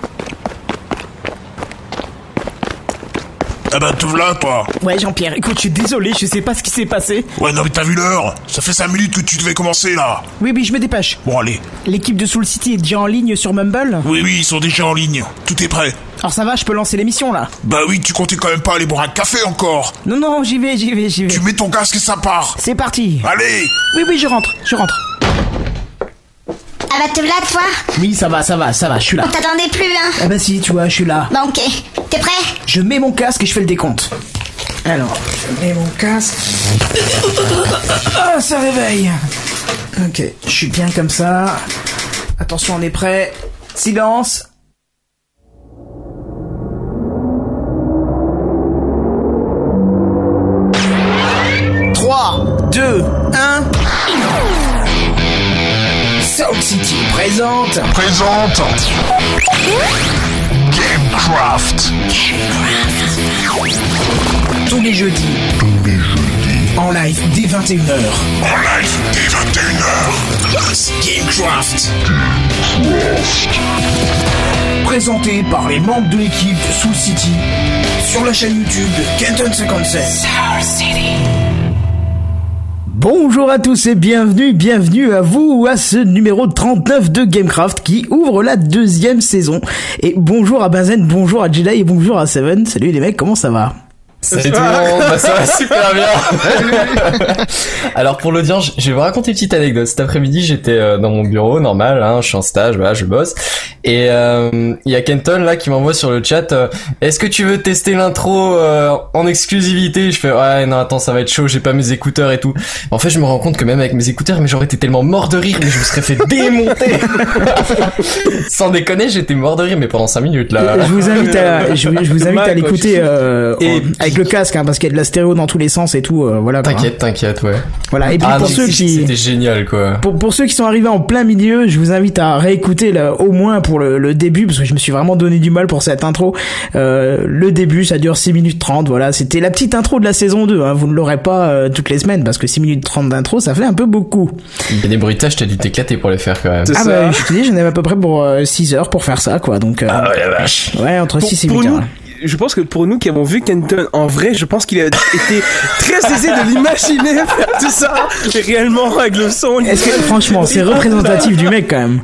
Ah bah te voilà toi Ouais, Jean-Pierre, écoute, je suis désolé, je sais pas ce qui s'est passé. Ouais non mais t'as vu l'heure Ça fait 5 minutes que tu devais commencer là Oui, oui, je me dépêche. Bon allez. L'équipe de Soul City est déjà en ligne sur Mumble Oui oui, ils sont déjà en ligne. Tout est prêt. Alors ça va, je peux lancer l'émission là Bah oui, tu comptais quand même pas aller boire un café encore Non, non, j'y vais, j'y vais, j'y vais. Tu mets ton casque et ça part C'est parti Allez Oui, oui, je rentre, je rentre. Ah bah te là toi Oui, ça va, ça va, ça va, je suis là. On t'attendait plus hein Ah bah si, tu vois, je suis là. Bon ok, t'es prêt? Je mets mon casque et je fais le décompte. Alors, je mets mon casque. Ah, ça réveille. Ok, je suis bien comme ça. Attention, on est prêt. Silence. Deux, un. Soul City présente. Présente Gamecraft Tous les jeudis. En live dès 21h. En live dès 21h Gamecraft. Présenté par les membres de l'équipe de Soul City sur la chaîne YouTube de Kenton 57. Bonjour à tous et bienvenue, bienvenue à vous à ce numéro 39 de Gamecraft qui ouvre la deuxième saison. Et bonjour à Benzen, bonjour à Jedi et bonjour à Seven. Salut les mecs, comment ça va? Salut tout le monde, bah, ça va super bien. Alors pour l'audience, je vais vous raconter une petite anecdote. Cet après-midi, j'étais euh, dans mon bureau normal, hein, je suis en stage, voilà, je bosse. Et euh, il y a Kenton là qui m'envoie sur le chat euh, Est-ce que tu veux tester l'intro euh, en exclusivité? Je fais ouais non attends ça va être chaud, j'ai pas mes écouteurs et tout. En fait je me rends compte que même avec mes écouteurs, mais j'aurais été tellement mort de rire, mais je me serais fait démonter. Sans déconner, j'étais mort de rire, mais pendant 5 minutes là. Je vous invite à, je, je vous invite à l'écouter euh, en- avec le casque, hein, parce qu'il y a de la stéréo dans tous les sens et tout. euh, voilà. quoi. T'inquiète, t'inquiète, ouais. Voilà. Et puis Ah, pour ceux qui, C'était génial quoi. pour, pour ceux qui sont arrivés en plein milieu, je vous invite à réécouter là, au moins pour le, le début, parce que je me suis vraiment donné du mal pour cette intro. Euh, le début, ça dure 6 minutes 30, voilà. C'était la petite intro de la saison 2, hein. vous ne l'aurez pas euh, toutes les semaines, parce que 6 minutes 30 d'intro, ça fait un peu beaucoup. Il y a des bruitages, t'as dû t'éclater pour les faire quand même. Ah bah, je te dis, j'en avais à peu près pour 6 heures pour faire ça, quoi. Donc, euh, Ah ouais, la vache. ouais, entre Pour, 6 et pour 8 nous, heures. Je pense que pour nous qui avons vu Kenton en vrai, je pense qu'il a été très aisé de l'imaginer faire tout ça réellement avec le son. Est-ce que, franchement, c'est représentatif du mec, quand même.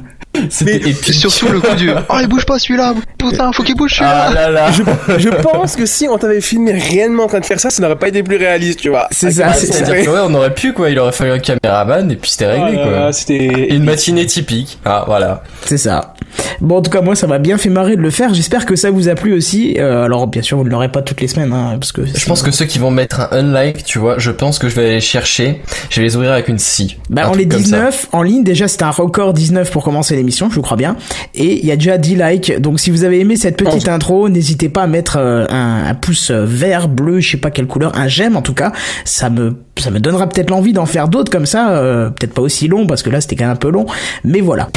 C'était épique. Surtout le coup du Oh, il bouge pas celui-là Putain, faut qu'il bouge celui-là Ah là là. je, je pense que si on t'avait filmé réellement en train de faire ça, ça n'aurait pas été plus réaliste, tu vois. C'est ça, Ah, c'est ça. C'est-à-dire que ouais, on aurait pu quoi, il aurait fallu un caméraman et puis c'était réglé Oh là quoi. C'était Une matinée typique. Ah voilà. C'est ça. Bon, en tout cas, moi, ça m'a bien fait marrer de le faire. J'espère que ça vous a plu aussi. Euh, alors, bien sûr, vous ne l'aurez pas toutes les semaines, hein, parce que. Je pense que ceux qui vont mettre un unlike, tu vois, je pense que je vais aller chercher. Je vais les ouvrir avec une scie. Bah, on est comme ça. 19 en ligne. Déjà, c'était un record 19 pour commencer l'émission, je crois bien. Et il y a déjà 10 likes. Donc, si vous avez aimé cette petite intro, n'hésitez pas à mettre euh, un, un pouce euh, vert, bleu, je sais pas quelle couleur, un j'aime en tout cas. Ça me, ça me donnera peut-être l'envie d'en faire d'autres comme ça. euh, peut-être pas aussi long parce que là, c'était quand même un peu long. Mais voilà.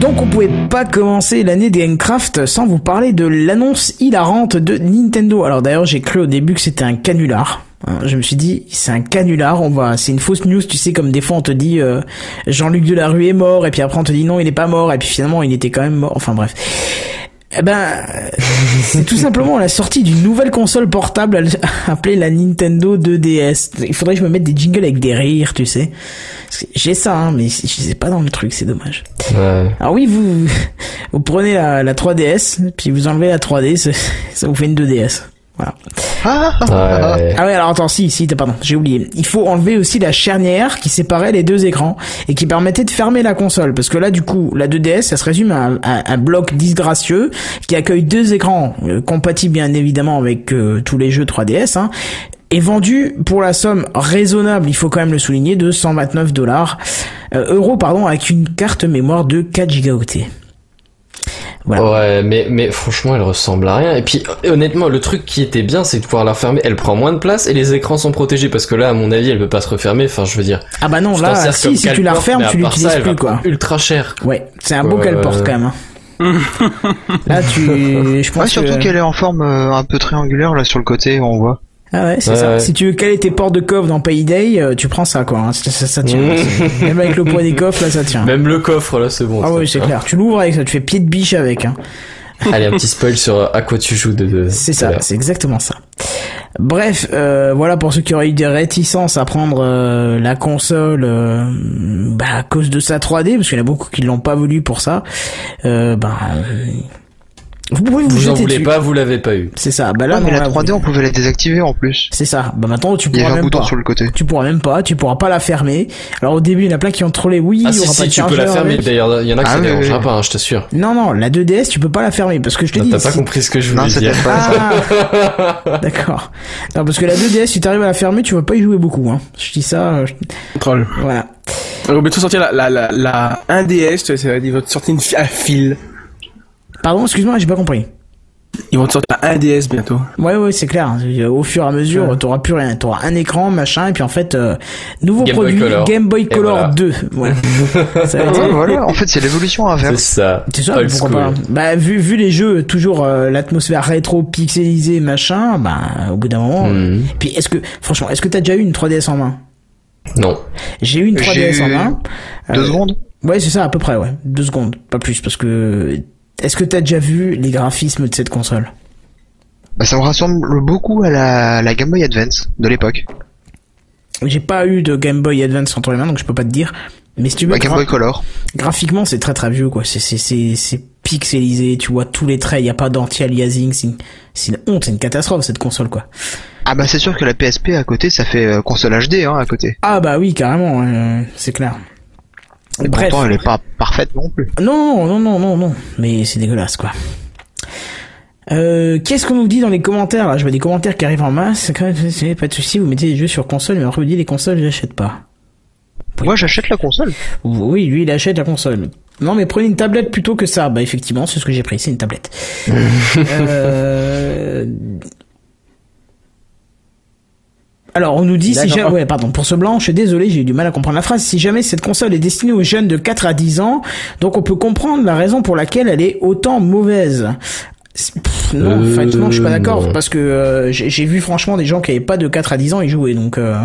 Donc on pouvait pas commencer l'année des Handcraft sans vous parler de l'annonce hilarante de Nintendo. Alors d'ailleurs j'ai cru au début que c'était un canular. Hein, Je me suis dit c'est un canular, on va, c'est une fausse news, tu sais comme des fois on te dit euh, Jean-Luc Delarue est mort et puis après on te dit non il est pas mort et puis finalement il était quand même mort. Enfin bref. Eh ben, euh, c'est tout simplement la sortie d'une nouvelle console portable appelée la Nintendo 2DS. Il faudrait que je me mette des jingles avec des rires, tu sais. J'ai ça, hein, mais je sais pas dans le truc, c'est dommage. Ouais. Alors oui, vous, vous prenez la, la 3DS, puis vous enlevez la 3D, ça, ça vous fait une 2DS. Voilà. Ouais. Ah ouais, alors attends, si, si, pardon, j'ai oublié. Il faut enlever aussi la charnière qui séparait les deux écrans et qui permettait de fermer la console. Parce que là, du coup, la 2DS, ça se résume à un, à un bloc disgracieux qui accueille deux écrans euh, compatibles bien évidemment avec euh, tous les jeux 3DS. Hein, est vendu pour la somme raisonnable, il faut quand même le souligner, de 129 dollars, euh, euros pardon, avec une carte mémoire de 4 gigaoctets. Ouais, mais, mais franchement, elle ressemble à rien. Et puis, honnêtement, le truc qui était bien, c'est de pouvoir la refermer. Elle prend moins de place et les écrans sont protégés parce que là, à mon avis, elle peut pas se refermer. Enfin, je veux dire. Ah bah non, là, si, si tu la refermes, tu l'utilises plus, quoi. Ultra cher. Ouais, c'est un beau qu'elle porte quand même. hein. Là, tu, je pense Ouais, surtout que- qu'elle est en forme euh, un peu triangulaire là sur le côté, on voit. Ah ouais, c'est Ouais, ça. ouais. Si tu veux caler tes portes de coffre dans Payday, euh, tu prends ça, quoi. hein. Ça, ça, ça tient. C'est- Même avec le poids des coffres, là, ça tient. Même le coffre, là, c'est bon. Ah oui, c'est clair. Tu l'ouvres avec ça, tu fais pied de biche avec. Hein. Allez, un petit spoil sur euh, à quoi tu joues de. de C'est ça, c'est exactement ça. Bref, euh, voilà pour ceux qui auraient eu des réticences à prendre euh, la console euh, bah, à cause de sa 3D, parce qu'il y en a beaucoup qui l'ont pas voulu pour ça. Euh, vous pouvez vous, Vous en voulez dessus. pas, vous l'avez pas eu. C'est ça. Bah là, Ouais, mais non, la là, 3D, vous- on pouvait la désactiver en plus. C'est ça. Bah maintenant tu Il y pourras avait un même bouton pas. sur le côté. Tu pourras même pas. Tu pourras pas la fermer. Alors au début, il y en a plein qui ont trollé. Oui, Ah il y si, aura pas si, de tu peux la fermer. avec. D'ailleurs, il y en a qui Ah ça oui, dérangera oui. pas, hein, je t'assure. Non, non, la 2DS, tu peux pas la fermer parce que je te Non, dis. T'as pas si- compris ce que je Non, voulais dire. pas ça. Ah, d'accord. Non, parce que la 2DS, si t'arrives à la fermer, tu vas pas y jouer beaucoup. Hein. Je dis ça. je- Contrôle. Voilà. On va bientôt sortir la, la, la, la 1DS, tu vois, ça va- sortir une, un fil. Pardon, excuse-moi, j'ai pas compris. Ils vont te sortir la 1DS bientôt. Ouais, ouais, c'est clair. Au fur et à mesure, t'auras plus rien. T'auras un écran, machin, et puis en fait, euh, nouveau Game produit. Game Boy Color voilà. 2. Voilà. ça veut Ouais, voilà, en fait, c'est l'évolution C'est inverse. ça. C'est ça, pourquoi school. pas. Bah, vu, vu les jeux, toujours euh, l'atmosphère rétro pixelisée, machin, bah, au bout d'un moment. Mhm. euh, Puis, est-ce que, franchement, est-ce que t'as déjà eu une 3DS en main? Non. J'ai eu une 3DS J'ai en main. Deux Euh, secondes Ouais, c'est ça, à peu près, ouais. Deux secondes, pas plus, parce que. Est-ce que t'as déjà vu les graphismes de cette console? Bah, Ça me ressemble beaucoup à la, la Game Boy Advance de l'époque. J'ai pas eu de Game Boy Advance entre les mains, donc je peux pas te dire. Mais si tu veux, La Game Boy Color. graphiquement, c'est très très vieux, quoi. C'est c'est c'est c'est pixelisé. Tu vois tous les traits. Il y a pas d'anti-aliasing. C'est une, c'est une honte, c'est une catastrophe cette console, quoi. Ah bah c'est sûr que la PSP à côté, ça fait euh, console HD hein, à côté. Ah bah oui, carrément, c'est clair. Bref. pourtant, elle est pas parfaite non plus. Non, non, non, non, non. Mais c'est dégueulasse, quoi. Euh, qu'est-ce qu'on nous dit dans les commentaires là? Je vois des commentaires qui arrivent en masse. Quand même, Pas de souci, vous mettez les jeux sur console, mais après vous dites les consoles, je l'achète pas. Moi, j'achète la console. Oui, lui, il achète la console. Non, mais prenez une tablette plutôt que ça. Bah, effectivement, c'est ce que j'ai pris, c'est une tablette. euh... Alors, on nous dit si jamais, ouais, pardon, pour ce blanc, je suis désolé, j'ai eu du mal à comprendre la phrase. Si jamais cette console est destinée aux jeunes de 4 à 10 ans, donc on peut comprendre la raison pour laquelle elle est autant mauvaise. Pff, non, Euh, en fait, non, je suis pas d'accord, parce que euh, j'ai j'ai vu franchement des gens qui avaient pas de 4 à 10 ans y jouer, donc euh,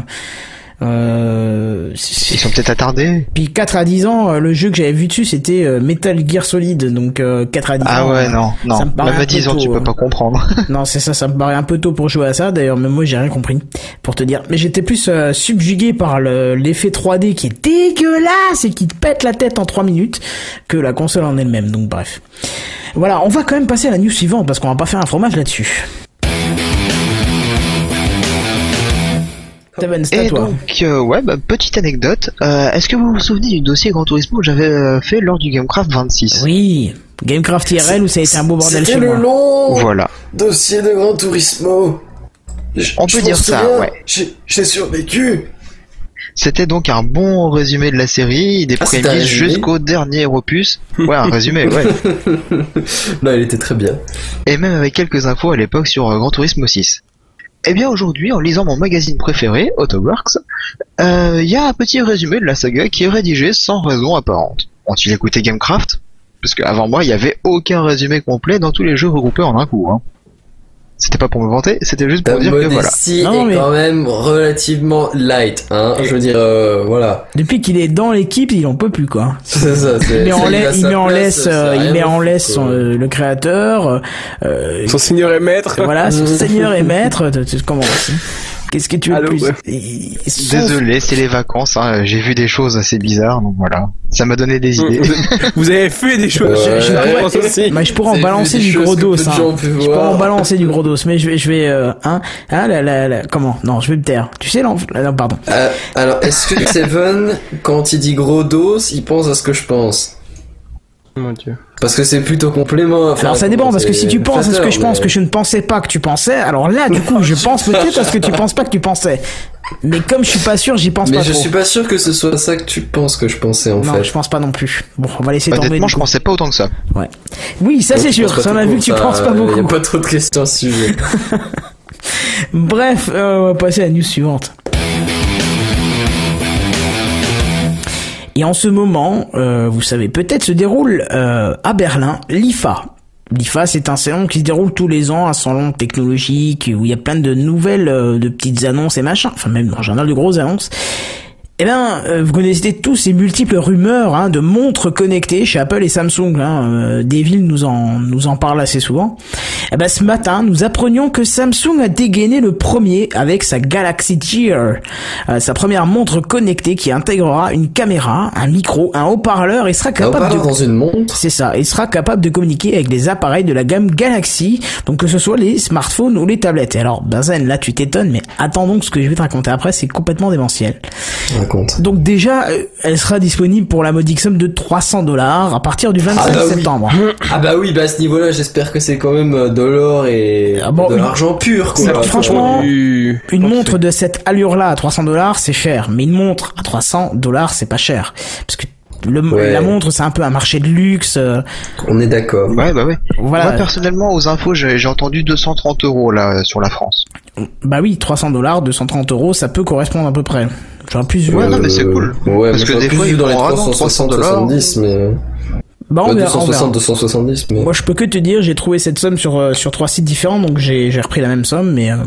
euh, Ils sont peut-être attardés. puis 4 à 10 ans, euh, le jeu que j'avais vu dessus, c'était euh, Metal Gear Solid, donc euh, 4 à 10 Ah ans. ouais, euh, non, non. ça me paraît Même un à peu 10 ans, tu peux euh. pas comprendre. Non, c'est ça, ça me paraît un peu tôt pour jouer à ça. D'ailleurs, même moi, j'ai rien compris, pour te dire. Mais j'étais plus euh, subjugué par le- l'effet 3D qui est dégueulasse et qui te pète la tête en 3 minutes que la console en elle-même. Donc bref. Voilà, on va quand même passer à la news suivante parce qu'on va pas faire un fromage là-dessus. Et toi. donc, euh, ouais, bah, petite anecdote. Euh, Est-ce que vous vous souvenez du dossier Gran Turismo que j'avais euh, fait lors du Gamecraft 26 Oui, Gamecraft IRL où ça a été un beau bordel chez C'était le moi. long Voilà. dossier de Gran Turismo. Je- On je peut m'en dire ça, souviens, ouais. J'ai j'ai survécu. C'était donc un bon résumé de la série, des Ah, c'était un prémices résumé jusqu'au dernier opus. Ouais, un résumé, ouais. Là, il était très bien. Et même avec quelques infos à l'époque sur euh, Gran Turismo 6. Eh bien aujourd'hui, en lisant mon magazine préféré, Autoworks, euh, il y a un petit résumé de la saga qui est rédigé sans raison apparente. Ont-ils écouté Gamecraft? Parce qu'avant moi, il n'y avait aucun résumé complet dans tous les jeux regroupés en un coup. Hein. C'était pas pour me vanter, c'était juste pour Ta dire que voilà. Non, est mais- quand même relativement light, hein. Je veux dire, euh, voilà. Depuis qu'il est dans l'équipe, il en peut plus quoi. C'est ça, c'est- Il met en, ça, lai- a il en place, laisse, euh, il à en laisse son, euh, le créateur. euh, Son seigneur et maître. voilà, son seigneur et maître. tu- tu commences. Qu'est-ce que tu veux Allô, plus ouais. Et- et sauf- Désolé, c'est les vacances. Hein. J'ai vu des choses assez bizarres, donc voilà. Ça m'a donné des idées. Vous avez fait des choses. Ouais, je, je ouais. Mais je pourrais en balancer du gros dos, hein. Je pourrais voir. en balancer du gros dos, mais je vais, je vais, euh, hein, hein, la, la, la- comment? Non, je vais me taire. Tu sais, l'enf- non, pardon. Euh, alors, est-ce que Seven, quand il dit gros dos, il pense à ce que je pense? Mon dieu. Parce que c'est plutôt complément. enfin, Alors ça dépend parce que si tu penses à ce que je pense mais- que je ne pensais pas que tu pensais, alors là du coup je pense peut-être à ce que tu penses pas que tu pensais. Mais comme je suis pas sûr, j'y pense Mais pas je trop. suis pas sûr que ce soit ça que tu penses que je pensais en non, fait. je pense pas non plus. Bon, on va laisser tomber. Honnêtement, je pensais pas autant que ça. Ouais. Oui, ça c'est sûr. Ça on a vu que tu penses pas beaucoup. Y a pas trop de questions à ce sujet. Bref, euh, on va passer à la news suivante. Et en ce moment, euh, vous savez peut-être, se déroule euh, à Berlin l'IFA. L'IFA, c'est un salon qui se déroule tous les ans, un salon technologique où il y a plein de nouvelles, euh, de petites annonces et machin, enfin même en général de grosses annonces. Eh bien, euh, vous connaissez tous ces multiples rumeurs hein, de montres connectées chez Apple et Samsung. Hein, euh, Devil nous en nous en parle assez souvent. Eh ben, ce matin, nous apprenions que Samsung a dégainé le premier avec sa Galaxy Gear, euh, sa première montre connectée qui intégrera une caméra, un micro, un haut-parleur et sera capable de dans une montre c'est ça, et sera capable de communiquer avec les appareils de la gamme Galaxy, donc que ce soit les smartphones ou les tablettes. Et alors, Benzen, là tu t'étonnes, mais attends donc ce que je vais te raconter après, c'est complètement démentiel. Donc déjà, euh, elle sera disponible pour la modique somme de 300 dollars à partir du 25 Ah bah oui. septembre. Ah bah oui, bah à ce niveau-là, j'espère que c'est quand même euh, de l'or et Ah bon, de l'argent pur quoi. C'est- franchement, Du- une montre de cette allure-là à 300 dollars, c'est cher, mais une montre à 300 dollars, c'est pas cher, parce que le, Ouais. la montre, c'est un peu un marché de luxe. euh, On est d'accord. Ouais, bah ouais. Voilà. Moi, personnellement, aux infos, j'ai j'ai entendu 230 euros là sur la France. Bah oui, 300 dollars, 230 euros, ça peut correspondre à peu près. J'aurais plus vu. Ouais, non, mais c'est cool. Ouais, Parce mais que des fois, vu ils dans les font, ah non, 360, 300 70, mais. Bah on Ouais, verra, on verra. 260, 270, mais. Moi, je peux que te dire, j'ai trouvé cette somme sur euh, sur trois sites différents, donc j'ai j'ai repris la même somme, mais euh,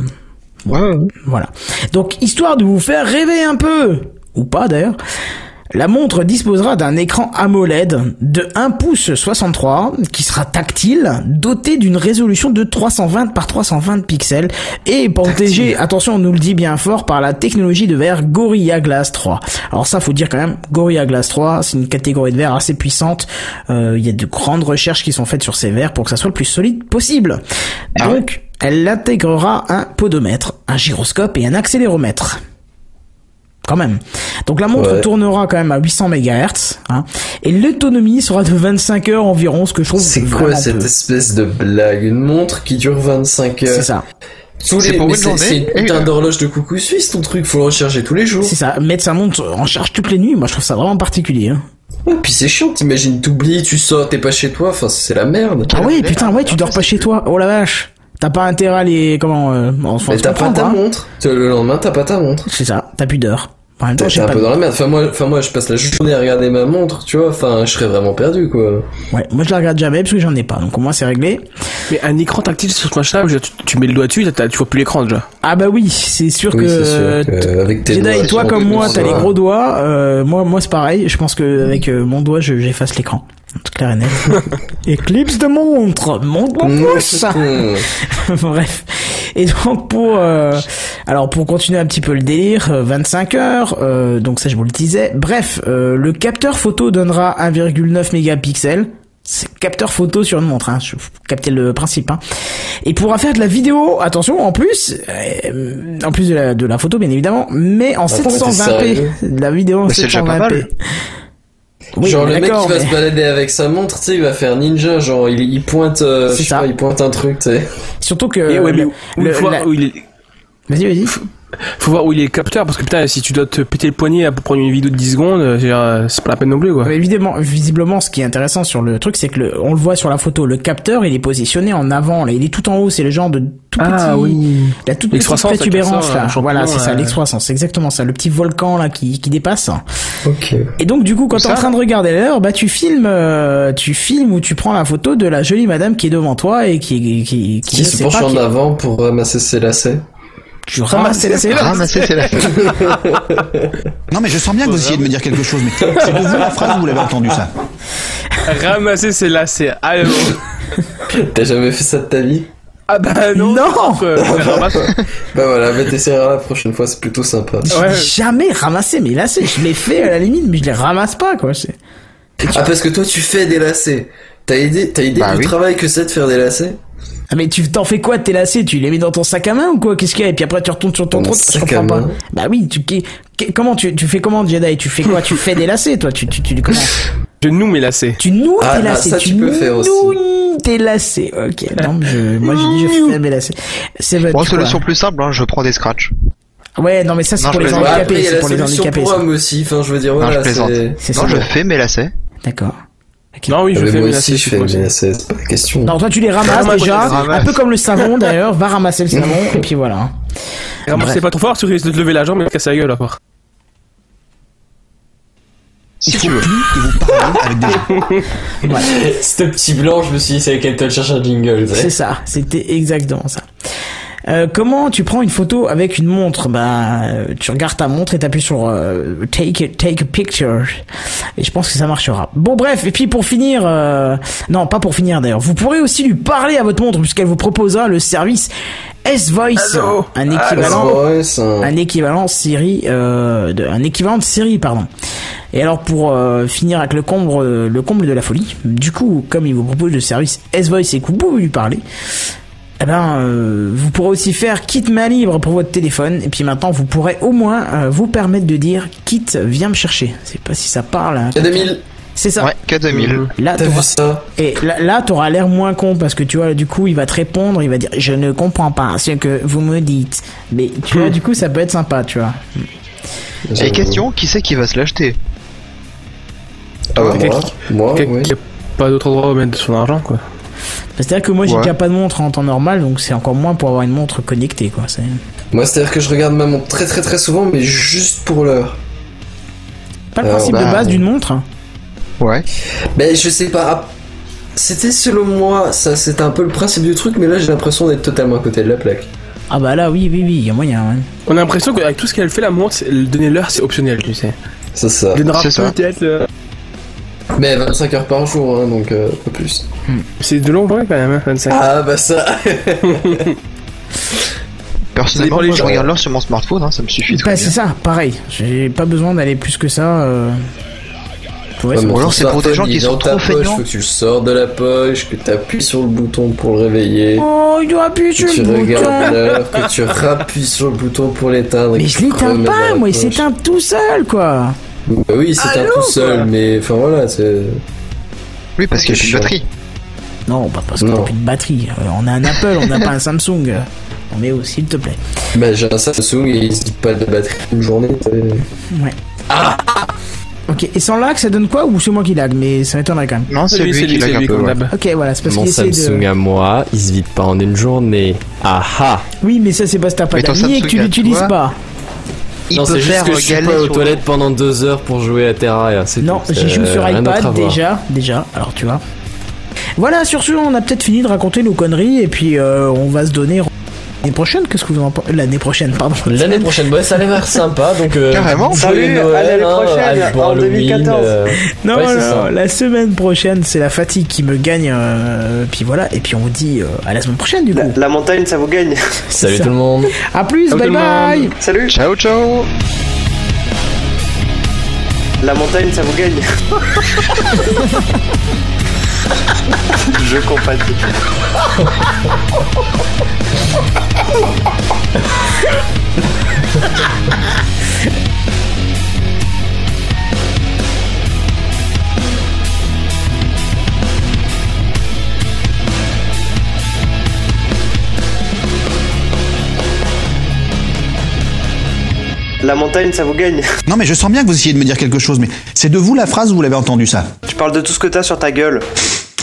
voilà. Donc histoire de vous faire rêver un peu, ou pas d'ailleurs. La montre disposera d'un écran AMOLED de 1 pouce 63 qui sera tactile, doté d'une résolution de 320 par 320 pixels et protégé, attention on nous le dit bien fort, par la technologie de verre Gorilla Glass 3. Alors ça faut dire quand même, Gorilla Glass 3 c'est une catégorie de verre assez puissante, Euh, il y a de grandes recherches qui sont faites sur ces verres pour que ça soit le plus solide possible. Donc elle intégrera un podomètre, un gyroscope et un accéléromètre quand même. Donc la montre Ouais. tournera quand même à 800 MHz, hein, et l'autonomie sera de 25 heures environ, ce que je trouve C'est quoi cette peu. espèce de blague? Une montre qui dure 25 heures? C'est ça. Tous C'est les, pour une c'est une putain d'horloge de coucou suisse ton truc, faut le recharger tous les jours. C'est ça, mettre sa montre en charge toutes les nuits, moi je trouve ça vraiment particulier. Hein. Ouais, puis c'est chiant, t'imagines, t'oublies, tu sors, t'es pas chez toi, enfin c'est la merde. Ah ouais, putain, ouais, tu dors pas chez toi. Oh la vache. T'as pas intérêt à aller comment euh, enfin, Mais t'as pas ta hein. montre. Le lendemain, t'as pas ta montre. C'est ça, t'as plus d'heures. En même temps, j'ai un pas peu de- dans la merde. Enfin moi, enfin moi, je passe la journée à regarder ma montre, tu vois. Enfin, je serais vraiment perdu, quoi. Ouais, moi je la regarde jamais parce que j'en ai pas, donc au moins c'est réglé. Mais un écran tactile sur ce machin, tu, tu mets le doigt dessus, tu vois plus l'écran déjà. Ah bah oui, c'est sûr Oui, que, sûr que avec tes toi comme moi, t'as les gros doigts. Euh, moi, moi c'est pareil. Je pense que avec euh, mon doigt, je- j'efface l'écran. Clair et net. Éclipse de montre, montre mon pouce. Bref. Et donc pour, euh, alors pour continuer un petit peu le délire, euh, 25 heures. euh, donc ça, je vous le disais. Bref, euh, le capteur photo donnera 1,9 mégapixels. C'est capteur photo sur une montre, hein. Je captez le principe, hein. Et pourra faire de la vidéo, attention, en plus, euh, en plus de la, de la photo, bien évidemment, mais en Attends, mais t'es 720p. sérieux? De la vidéo en Mais c'est déjà pas 720p. Oui, genre le mec qui va mais- se balader avec sa montre, tu sais, il va faire ninja, genre il, il pointe, euh, C'est je sais ça. pas, il pointe un truc, tu sais. Surtout que Et ouais, mais le- où- le- faut voir la- où il est. Vas-y, vas-y. Faut voir où il est le capteur parce que putain, si tu dois te péter le poignet pour prendre une vidéo de 10 secondes, euh, euh, c'est pas la peine non plus quoi. Ouais, Évidemment, visiblement, ce qui est intéressant sur le truc, c'est que le, on le voit sur la photo, le capteur, il est positionné en avant, là, il est tout en haut, c'est le genre de tout petit, Ah oui. la toute petite L'X300, protubérance là. Voilà, c'est ça, euh. l'X300, c'est exactement ça, le petit volcan là qui, qui dépasse. Ok. Et donc du coup, quand t'es en train de regarder l'heure, bah tu filmes, euh, tu filmes ou tu prends la photo de la jolie madame qui est devant toi et qui qui qui, se penche en qui- avant pour ramasser ses lacets. Tu ramasses la. Ramasser, c'est la Non, mais je sens bien que vous essayez de me dire quelque chose, mais c'est de vous la phrase ou vous l'avez entendu ça Ramasser ses lacets. Allez, bon. T'as jamais fait ça de ta vie? Ah bah non. Non. euh, ramasse. Bah voilà, bah t'essaieras la prochaine fois, c'est plutôt sympa. J'ai jamais ramassé mes lacets. Je les fais à la limite, mais je les ramasse pas, quoi. C'est- Ah parce que toi tu fais des lacets. T'as idée, t'as idée Bah du oui. travail que c'est de faire des lacets? Ah mais tu t'en fais quoi de tes lacets? Tu les mets dans ton sac à main ou quoi? Qu'est-ce qu'il y a? Et puis après tu retournes sur ton trottoir Je sac à comprends pas. main. Bah oui, tu comment tu tu fais comment Jedi? Tu fais quoi? Tu fais des lacets toi? Tu tu tu comment Je noue mes lacets. Tu noues Ah, tes bah, lacets. ça, tu peux faire aussi. tes lacets. Ok. Non, mais je, moi j'ai dit je fais mes lacets. C'est Bon, votre solution plus simple, hein, je prends des scratchs. Ouais, non mais ça c'est Non, pour je les handicapés. C'est pour les handicapés. hommes aussi, enfin je veux dire non, voilà je plaisante. Non, ça. je fais mes lacets. D'accord. Non, oui, je fais moi aussi je fais c'est pas la question. Non, toi tu les ramasses Ramasse, déjà, je les ramasse. un peu comme le savon d'ailleurs. Va ramasser le savon et puis voilà. Ramassez pas trop fort, tu risques de te lever la jambe et de casser la gueule encore. Il faut plus que vous parliez avec des gens. Voilà. Ce petit blanc, je me suis dit c'est avec elle cherche un jingle. C'est ça, c'était exactement ça. Euh, comment tu prends une photo avec une montre? Bah, euh, tu regardes ta montre et t'appuies sur euh, take a, take a picture. Et je pense que ça marchera. Bon bref, et puis pour finir, euh, non pas pour finir d'ailleurs, vous pourrez aussi lui parler à votre montre puisqu'elle vous proposera le service S-Voice, Allô un équivalent, Ouais, un... un équivalent Siri, de, un équivalent de Siri pardon. Et alors pour euh, finir avec le comble, euh, le comble de la folie, du coup comme il vous propose le service S-Voice et que vous pouvez lui parler, eh ben, euh, vous pourrez aussi faire kit main libre pour votre téléphone. Et puis maintenant, vous pourrez au moins euh, vous permettre de dire kit, viens me chercher. Je sais pas si ça parle. Hein. K2000 C'est ça. Ouais, K2000. Là, T'as vu ça et là, là, t'auras l'air moins con parce que tu vois, du coup, il va te répondre, il va dire, je ne comprends pas ce que vous me dites. Mais tu vois, du coup, ça peut être sympa, tu vois. Et question, qui c'est qui va se l'acheter? Ah bah, moi, moi, Quelqu'un oui. qui a pas d'autre endroit où mettre son argent, quoi. C'est-à-dire que moi, j'ai Ouais. déjà pas de montre en temps normal, donc c'est encore moins pour avoir une montre connectée, quoi. C'est Moi c'est-à-dire que je regarde ma montre très très très souvent, mais juste pour l'heure. pas le Alors, principe de bah, base d'une montre. hein. Ouais. Ben je sais pas. Ah, C'était selon moi, ça c'était un peu le principe du truc, mais là j'ai l'impression d'être totalement à côté de la plaque. Ah bah là, oui, oui, oui, il y a moyen, ouais. On a l'impression qu'avec tout ce qu'elle fait, la montre, donner l'heure, c'est optionnel, tu sais. C'est ça. Donnera C'est ça. peut-être le- Mais 25 heures par jour, hein, donc euh, pas plus. C'est de journée quand même, hein, 25. Ah bah ça. Personnellement, moi, les je gens. regarde l'heure sur mon smartphone, hein, ça me suffit. Bah, c'est ça, pareil. J'ai pas besoin d'aller plus que ça. Euh... Ouais, c'est alors, c'est pour des gens il qui sont dans ta trop poche, feignants. Faut que tu le sors de la poche, que tu appuies sur le bouton pour le réveiller. Oh, il doit appuyer sur Que tu le regardes bouton. l'heure, que tu rappuies sur le bouton pour l'éteindre. et Mais que je tu l'éteins remets dans pas, la moi, il poche. s'éteint tout seul, quoi. Bah oui, c'est un tout seul, mais enfin voilà, c'est. Oui, parce qu'il y a plus de batterie. Non, pas parce qu'on Non. a plus de batterie. Euh, On a un Apple, on n'a pas un Samsung. Non, mais oh, s'il te plaît. Bah j'ai un Samsung et il se dit pas de batterie une journée. Ouais. Ok, et sans lag, ça donne quoi? Ou c'est moi qui lag Mais ça m'étonnerait quand même. Non, c'est lui, qui lag un peu. ouais. Ok, voilà, c'est parce Mon qu'il essaie Samsung de... à moi, il se vide pas en une journée. Ah ah Oui, mais ça, c'est parce que t'as pas Mais d'amis et que tu l'utilises toi, pas. non, c'est juste que je suis pas aux toilettes pendant deux heures pour jouer à Terraria. Non, j'y joue sur à iPad déjà, déjà. Alors tu vois. Voilà, sur ce, on a peut-être fini de raconter nos conneries et puis euh, on va se donner l'année prochaine. Qu'est-ce que vous en pensez? L'année prochaine, pardon. L'année prochaine, ouais, ça a l'air sympa, donc. euh, Carrément. Salut, Noël, à l'année hein, prochaine, en Halloween, 2014. euh, Non, ouais, non, la semaine prochaine, c'est la fatigue qui me gagne. euh, puis voilà, et puis on vous dit euh, à la semaine prochaine du coup. La montagne, ça vous gagne. Salut ça. tout le monde. À plus, Ciao bye bye. monde. Salut. Ciao, ciao. La montagne, ça vous gagne. Je compatis. La montagne, ça vous gagne. Non, mais je sens bien que vous essayez de me dire quelque chose, mais c'est de vous la phrase ou vous l'avez entendu ça? Tu parles de tout ce que t'as sur ta gueule.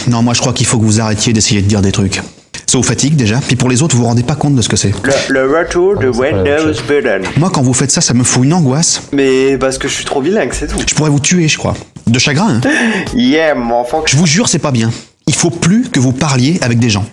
Non, moi je crois qu'il faut que vous arrêtiez d'essayer de dire des trucs. Ça vous fatigue déjà, puis pour les autres, vous vous rendez pas compte de ce que c'est. Le, le retour de Windows Button. Moi, quand vous faites ça, ça me fout une angoisse. Mais parce que je suis trop bilingue, c'est tout. Je pourrais vous tuer, je crois. De chagrin, hein Yeah, mon enfant. Je vous jure, c'est pas bien. Il faut plus que vous parliez avec des gens.